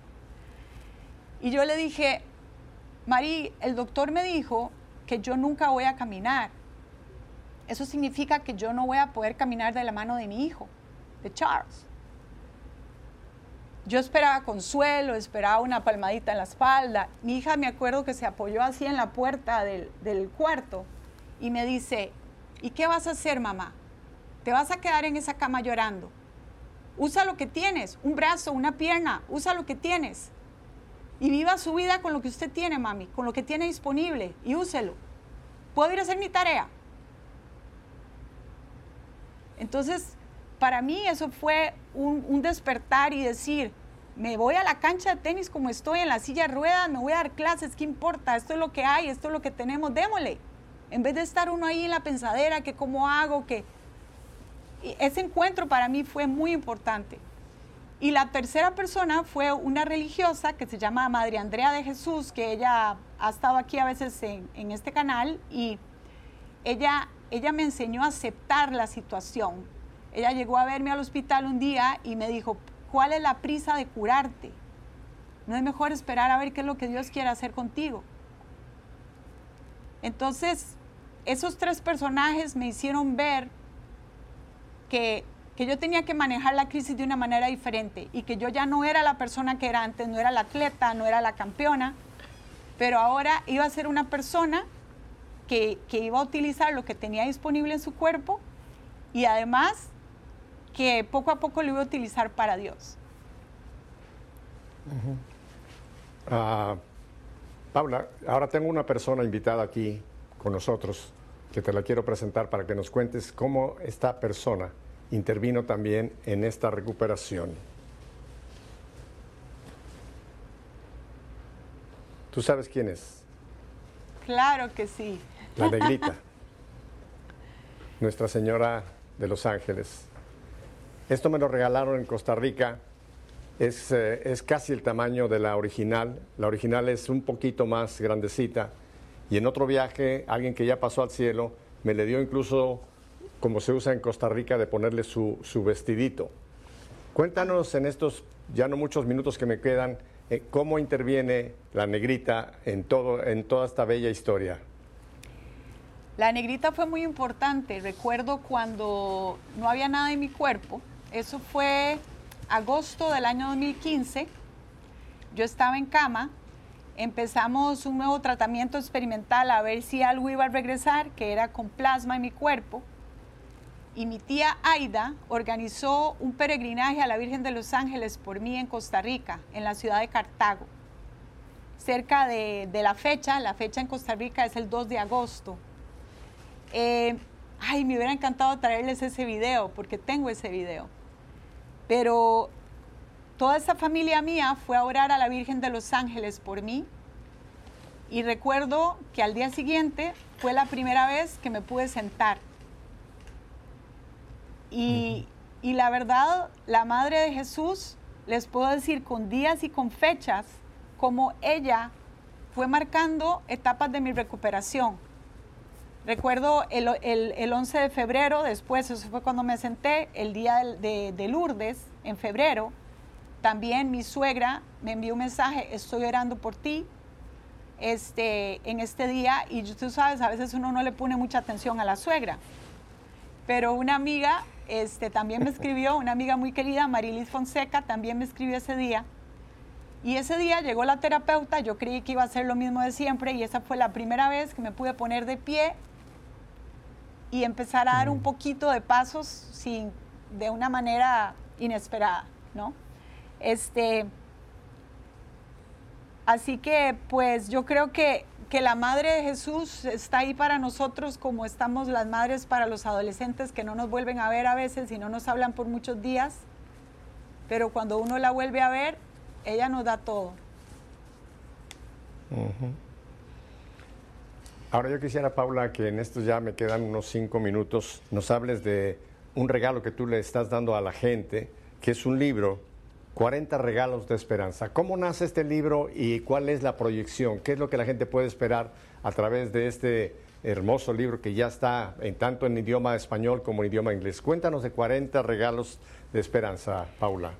S2: Y yo le dije, Marí, el doctor me dijo que yo nunca voy a caminar eso significa que yo no voy a poder caminar de la mano de mi hijo, de Charles. Yo esperaba consuelo, esperaba una palmadita en la espalda. Mi hija me acuerdo que se apoyó así en la puerta del, del cuarto y me dice, ¿y qué vas a hacer, mamá? ¿Te vas a quedar en esa cama llorando? Usa lo que tienes, un brazo, una pierna, usa lo que tienes. Y viva su vida con lo que usted tiene, mami, con lo que tiene disponible y úselo. ¿Puedo ir a hacer mi tarea? Entonces, para mí eso fue un, despertar y decir, me voy a la cancha de tenis como estoy en la silla de ruedas, me voy a dar clases, ¿qué importa? Esto es lo que hay, esto es lo que tenemos, démosle. En vez de estar uno ahí en la pensadera, que cómo hago, que... ese encuentro para mí fue muy importante. Y la tercera persona fue una religiosa que se llama Madre Andrea de Jesús, que ella ha estado aquí a veces en, en este canal y ella ella me enseñó a aceptar la situación. Ella llegó a verme al hospital un día y me dijo, ¿cuál es la prisa de curarte? No es mejor esperar a ver qué es lo que Dios quiere hacer contigo. Entonces, esos tres personajes me hicieron ver que, que, yo tenía que manejar la crisis de una manera diferente y que yo ya no era la persona que era antes, no era la atleta, no era la campeona, pero ahora iba a ser una persona que, iba a utilizar lo que tenía disponible en su cuerpo y además que poco a poco lo iba a utilizar para Dios.
S1: Ah, Paula, ahora tengo una persona invitada aquí con nosotros que te la quiero presentar para que nos cuentes cómo esta persona intervino también en esta recuperación. ¿Tú sabes quién es?
S2: Claro que sí.
S1: La negrita. Nuestra Señora de los Ángeles. Esto me lo regalaron en Costa Rica. Es, eh, es, casi el tamaño de la original. La original es un poquito más grandecita. Y en otro viaje, alguien que ya pasó al cielo me le dio incluso, como se usa en Costa Rica, de ponerle su, su vestidito. Cuéntanos en estos ya no muchos minutos que me quedan, eh, cómo interviene la negrita en, todo, en toda esta bella historia.
S2: La negrita fue muy importante. Recuerdo cuando no había nada en mi cuerpo. Eso fue agosto del año 2015. Yo estaba en cama. Empezamos un nuevo tratamiento experimental a ver si algo iba a regresar, que era con plasma en mi cuerpo. Y mi tía Aida organizó un peregrinaje a la Virgen de los Ángeles por mí en Costa Rica, en la ciudad de Cartago. Cerca de, de la fecha, la fecha en Costa Rica es el 2 de agosto eh, ay, me hubiera encantado traerles ese video, porque tengo ese video. Pero toda esa familia mía fue a orar a la Virgen de los Ángeles por mí. Y recuerdo que al día siguiente fue la primera vez que me pude sentar. Y, y la verdad, la Madre de Jesús, les puedo decir con días y con fechas, como ella fue marcando etapas de mi recuperación Recuerdo el, el, 11 de febrero, después, eso fue cuando me senté, el día de, de, Lourdes, en febrero, también mi suegra me envió un mensaje, estoy orando por ti este, en este día, y tú sabes, a veces uno no le pone mucha atención a la suegra, pero una amiga este, también me escribió, una amiga muy querida, Marilis Fonseca, también me escribió ese día, y ese día llegó la terapeuta, yo creí que iba a ser lo mismo de siempre, y esa fue la primera vez que me pude poner de pie y empezar a dar un poquito de pasos sin, de una manera inesperada, ¿no? Este, así que pues yo creo que, que la Madre de Jesús está ahí para nosotros como estamos las madres para los adolescentes que no nos vuelven a ver a veces y no nos hablan por muchos días, pero cuando uno la vuelve a ver, ella nos da todo.
S1: Ahora yo quisiera, Paula, que en estos ya me quedan unos cinco minutos, nos hables de un regalo que tú le estás dando a la gente, que es un libro, 40 regalos de esperanza. ¿Cómo nace este libro y cuál es la proyección? ¿Qué es lo que la gente puede esperar a través de este hermoso libro que ya está en tanto en idioma español como en idioma inglés? Cuéntanos de 40 regalos de esperanza, Paula.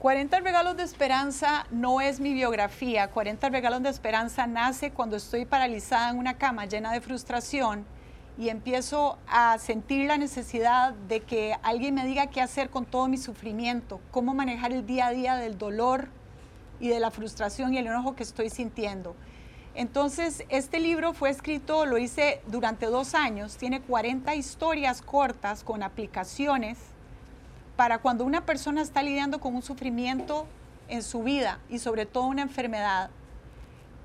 S2: 40 regalos de esperanza no es mi biografía. 40 regalos de esperanza nace cuando estoy paralizada en una cama llena de frustración y empiezo a sentir la necesidad de que alguien me diga qué hacer con todo mi sufrimiento, cómo manejar el día a día del dolor y de la frustración y el enojo que estoy sintiendo. Entonces, este libro fue escrito, lo hice durante dos años, tiene 40 historias cortas con aplicaciones para cuando una persona está lidiando con un sufrimiento en su vida y sobre todo una enfermedad.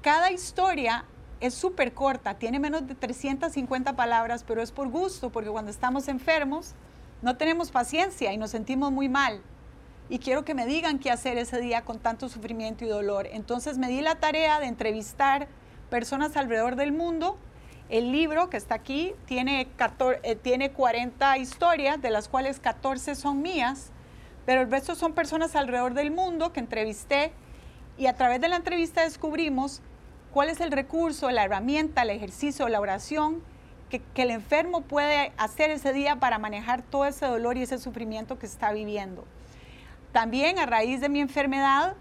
S2: Cada historia es súper corta, tiene menos de 350 palabras, pero es por gusto, porque cuando estamos enfermos no tenemos paciencia y nos sentimos muy mal. Y quiero que me digan qué hacer ese día con tanto sufrimiento y dolor. Entonces me di la tarea de entrevistar personas alrededor del mundo el libro que está aquí tiene, eh, tiene 40 historias, de las cuales 14 son mías, pero el resto son personas alrededor del mundo que entrevisté y a través de la entrevista descubrimos cuál es el recurso, la herramienta, el ejercicio, la oración que, que, el enfermo puede hacer ese día para manejar todo ese dolor y ese sufrimiento que está viviendo. También a raíz de mi enfermedad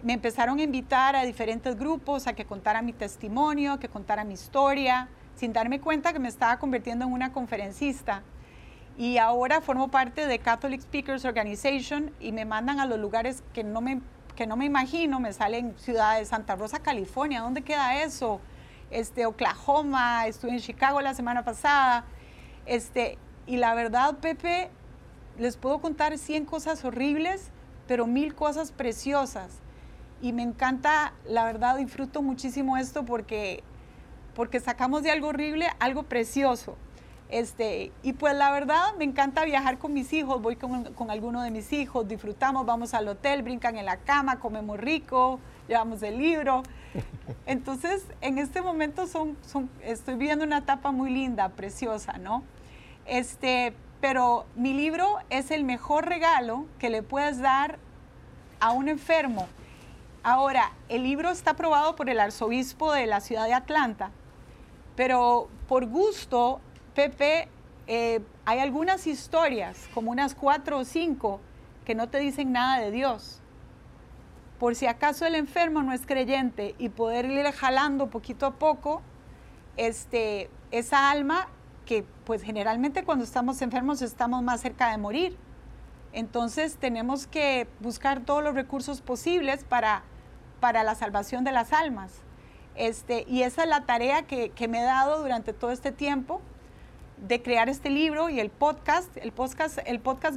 S2: me empezaron a invitar a diferentes grupos a que contara mi testimonio, que contara mi historia, sin darme cuenta que me estaba convirtiendo en una conferencista. Y ahora formo parte de Catholic Speakers Organization y me mandan a los lugares que no me, que no me imagino. Me salen ciudades, Santa Rosa, California, ¿dónde queda eso? Este, Oklahoma, estuve en Chicago la semana pasada. Este, y la verdad, Pepe, les puedo contar 100 cosas horribles, pero mil cosas preciosas. Y me encanta, la verdad, disfruto muchísimo esto porque porque sacamos de algo horrible algo precioso. Este, y pues la verdad me encanta viajar con mis hijos, voy con, con alguno de mis hijos, disfrutamos, vamos al hotel, brincan en la cama, comemos rico, llevamos el libro. Entonces, en este momento son, son, estoy viviendo una etapa muy linda, preciosa, ¿no? Este, pero mi libro es el mejor regalo que le puedes dar a un enfermo. Ahora, el libro está aprobado por el arzobispo de la ciudad de Atlanta, pero por gusto Pepe, eh, hay algunas historias, como unas cuatro o cinco, que no te dicen nada de Dios. Por si acaso el enfermo no es creyente y poder ir jalando poquito a poco este, esa alma que pues generalmente cuando estamos enfermos estamos más cerca de morir. Entonces tenemos que buscar todos los recursos posibles para, para la salvación de las almas. Este, y esa es la tarea que, me he dado durante todo este tiempo de crear este libro y el podcast. El podcast,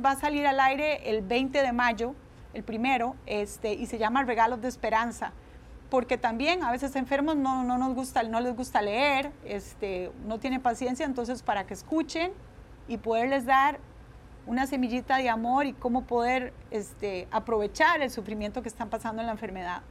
S2: va a salir al aire el 20 de mayo, el primero, este, y se llama Regalos de Esperanza. Porque también a veces enfermos no, no, nos gusta, no les gusta leer, este, no tienen paciencia, entonces para que escuchen y poderles dar una semillita de amor y cómo poder este, aprovechar el sufrimiento que están pasando en la enfermedad.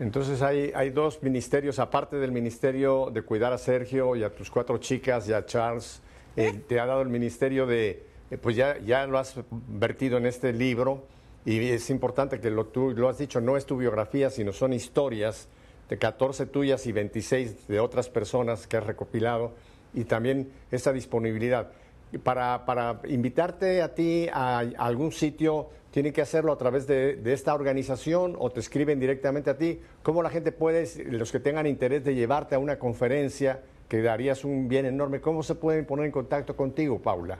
S1: Entonces hay, hay dos ministerios, aparte del ministerio de cuidar a Sergio y a tus cuatro chicas y a Charles, eh, te ha dado el ministerio de, eh, pues ya, ya lo has vertido en este libro y es importante que lo, tú lo has dicho, no es tu biografía, sino son historias de 14 tuyas y 26 de otras personas que has recopilado y también esa disponibilidad. Para, para invitarte a ti a algún sitio tienen que hacerlo a través de, esta organización o te escriben directamente a ti. ¿Cómo la gente puede, los que tengan interés de llevarte a una conferencia, que darías un bien enorme, cómo se pueden poner en contacto contigo, Paula?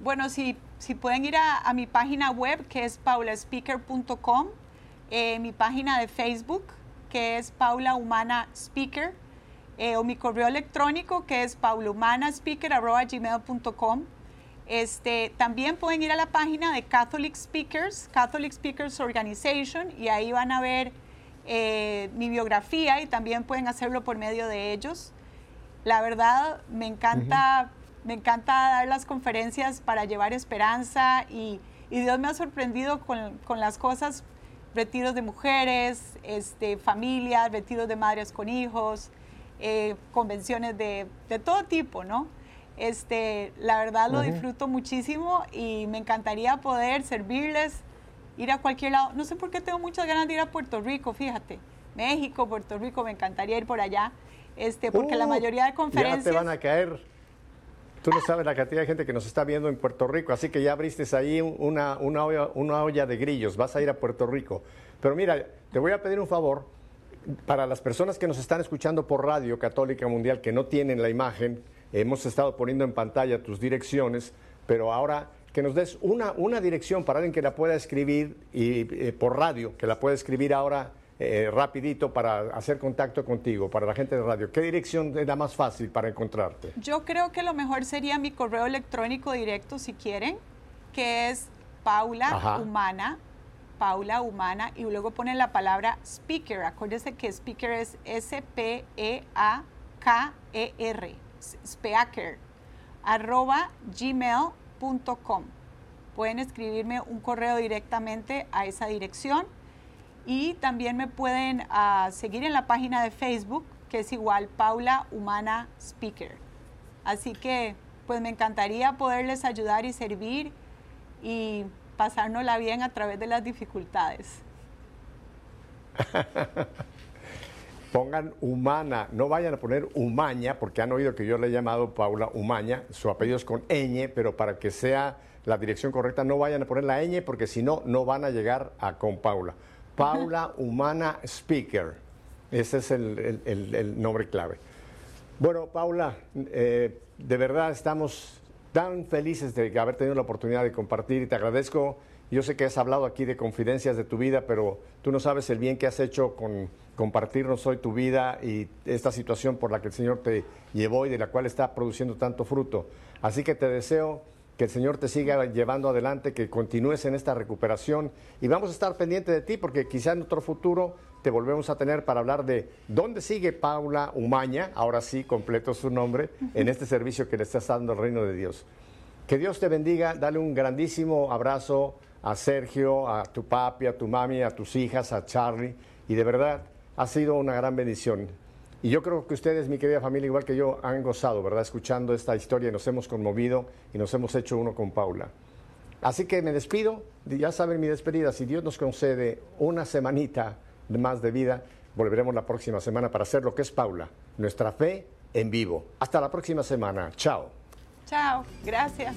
S2: Bueno, si, si pueden ir a, mi página web, que es paulaspeaker.com, eh, mi página de Facebook, que es Paula Humana Speaker, eh, o mi correo electrónico, que es paulahumanaspeaker.gmail.com. Este, también pueden ir a la página de Catholic Speakers, Catholic Speakers Organization, y ahí van a ver eh, mi biografía y también pueden hacerlo por medio de ellos. La verdad, me encanta, me encanta dar las conferencias para llevar esperanza y, Dios me ha sorprendido con, las cosas, retiros de mujeres, este, familias, retiros de madres con hijos, eh, convenciones de, de todo tipo, ¿no? Este, la verdad lo disfruto muchísimo y me encantaría poder servirles, ir a cualquier lado. No sé por qué tengo muchas ganas de ir a Puerto Rico, fíjate. México, Puerto Rico, me encantaría ir por allá, este, porque la uh, mayoría de conferencias...
S1: Ya te van a caer. Tú no sabes la cantidad de gente que nos está viendo en Puerto Rico, así que ya abriste ahí una, una, olla, una olla de grillos, vas a ir a Puerto Rico. Pero mira, te voy a pedir un favor, para las personas que nos están escuchando por Radio Católica Mundial que no tienen la imagen, Hemos estado poniendo en pantalla tus direcciones, pero ahora que nos des una, una dirección para alguien que la pueda escribir y eh, por radio, que la pueda escribir ahora eh, rapidito para hacer contacto contigo, para la gente de radio. ¿Qué dirección es la más fácil para encontrarte?
S2: Yo creo que lo mejor sería mi correo electrónico directo, si quieren, que es Paula Humana, Paula Humana, y luego ponen la palabra speaker. Acuérdense que speaker es S-P-E-A-K-E-R speaker arroba gmail.com. Pueden escribirme un correo directamente a esa dirección y también me pueden ah, seguir en la página de Facebook que es igual Paula Humana Speaker. Así que pues me encantaría poderles ayudar y servir y pasárnosla bien a través de las dificultades.
S1: pongan humana, no vayan a poner humaña, porque han oído que yo le he llamado Paula Umaña, su apellido es con ñ, pero para que sea la dirección correcta, no vayan a poner la ñ, porque si no, no van a llegar a con Paula. Paula Humana Speaker, ese es el, nombre clave. Bueno, Paula, eh, de verdad estamos tan felices de haber tenido la oportunidad de compartir y te agradezco. Yo sé que has hablado aquí de confidencias de tu vida, pero tú no sabes el bien que has hecho con compartirnos hoy tu vida y esta situación por la que el Señor te llevó y de la cual está produciendo tanto fruto. Así que te deseo que el Señor te siga llevando adelante, que continúes en esta recuperación y vamos a estar pendientes de ti porque quizá en otro futuro te volvemos a tener para hablar de dónde sigue Paula Umaña, ahora sí, completo su nombre, en este servicio que le estás dando al reino de Dios. Que Dios te bendiga, dale un grandísimo abrazo a Sergio, a tu papi, a tu mami, a tus hijas, a Charlie, y de verdad ha sido una gran bendición. Y yo creo que ustedes, mi querida familia, igual que yo, han gozado, ¿verdad? Escuchando esta historia y nos hemos conmovido y nos hemos hecho uno con Paula. Así que me despido, ya saben mi despedida, si Dios nos concede una semanita más de vida, volveremos la próxima semana para hacer lo que es Paula, nuestra fe en vivo. Hasta la próxima semana, chao.
S2: Chao, gracias.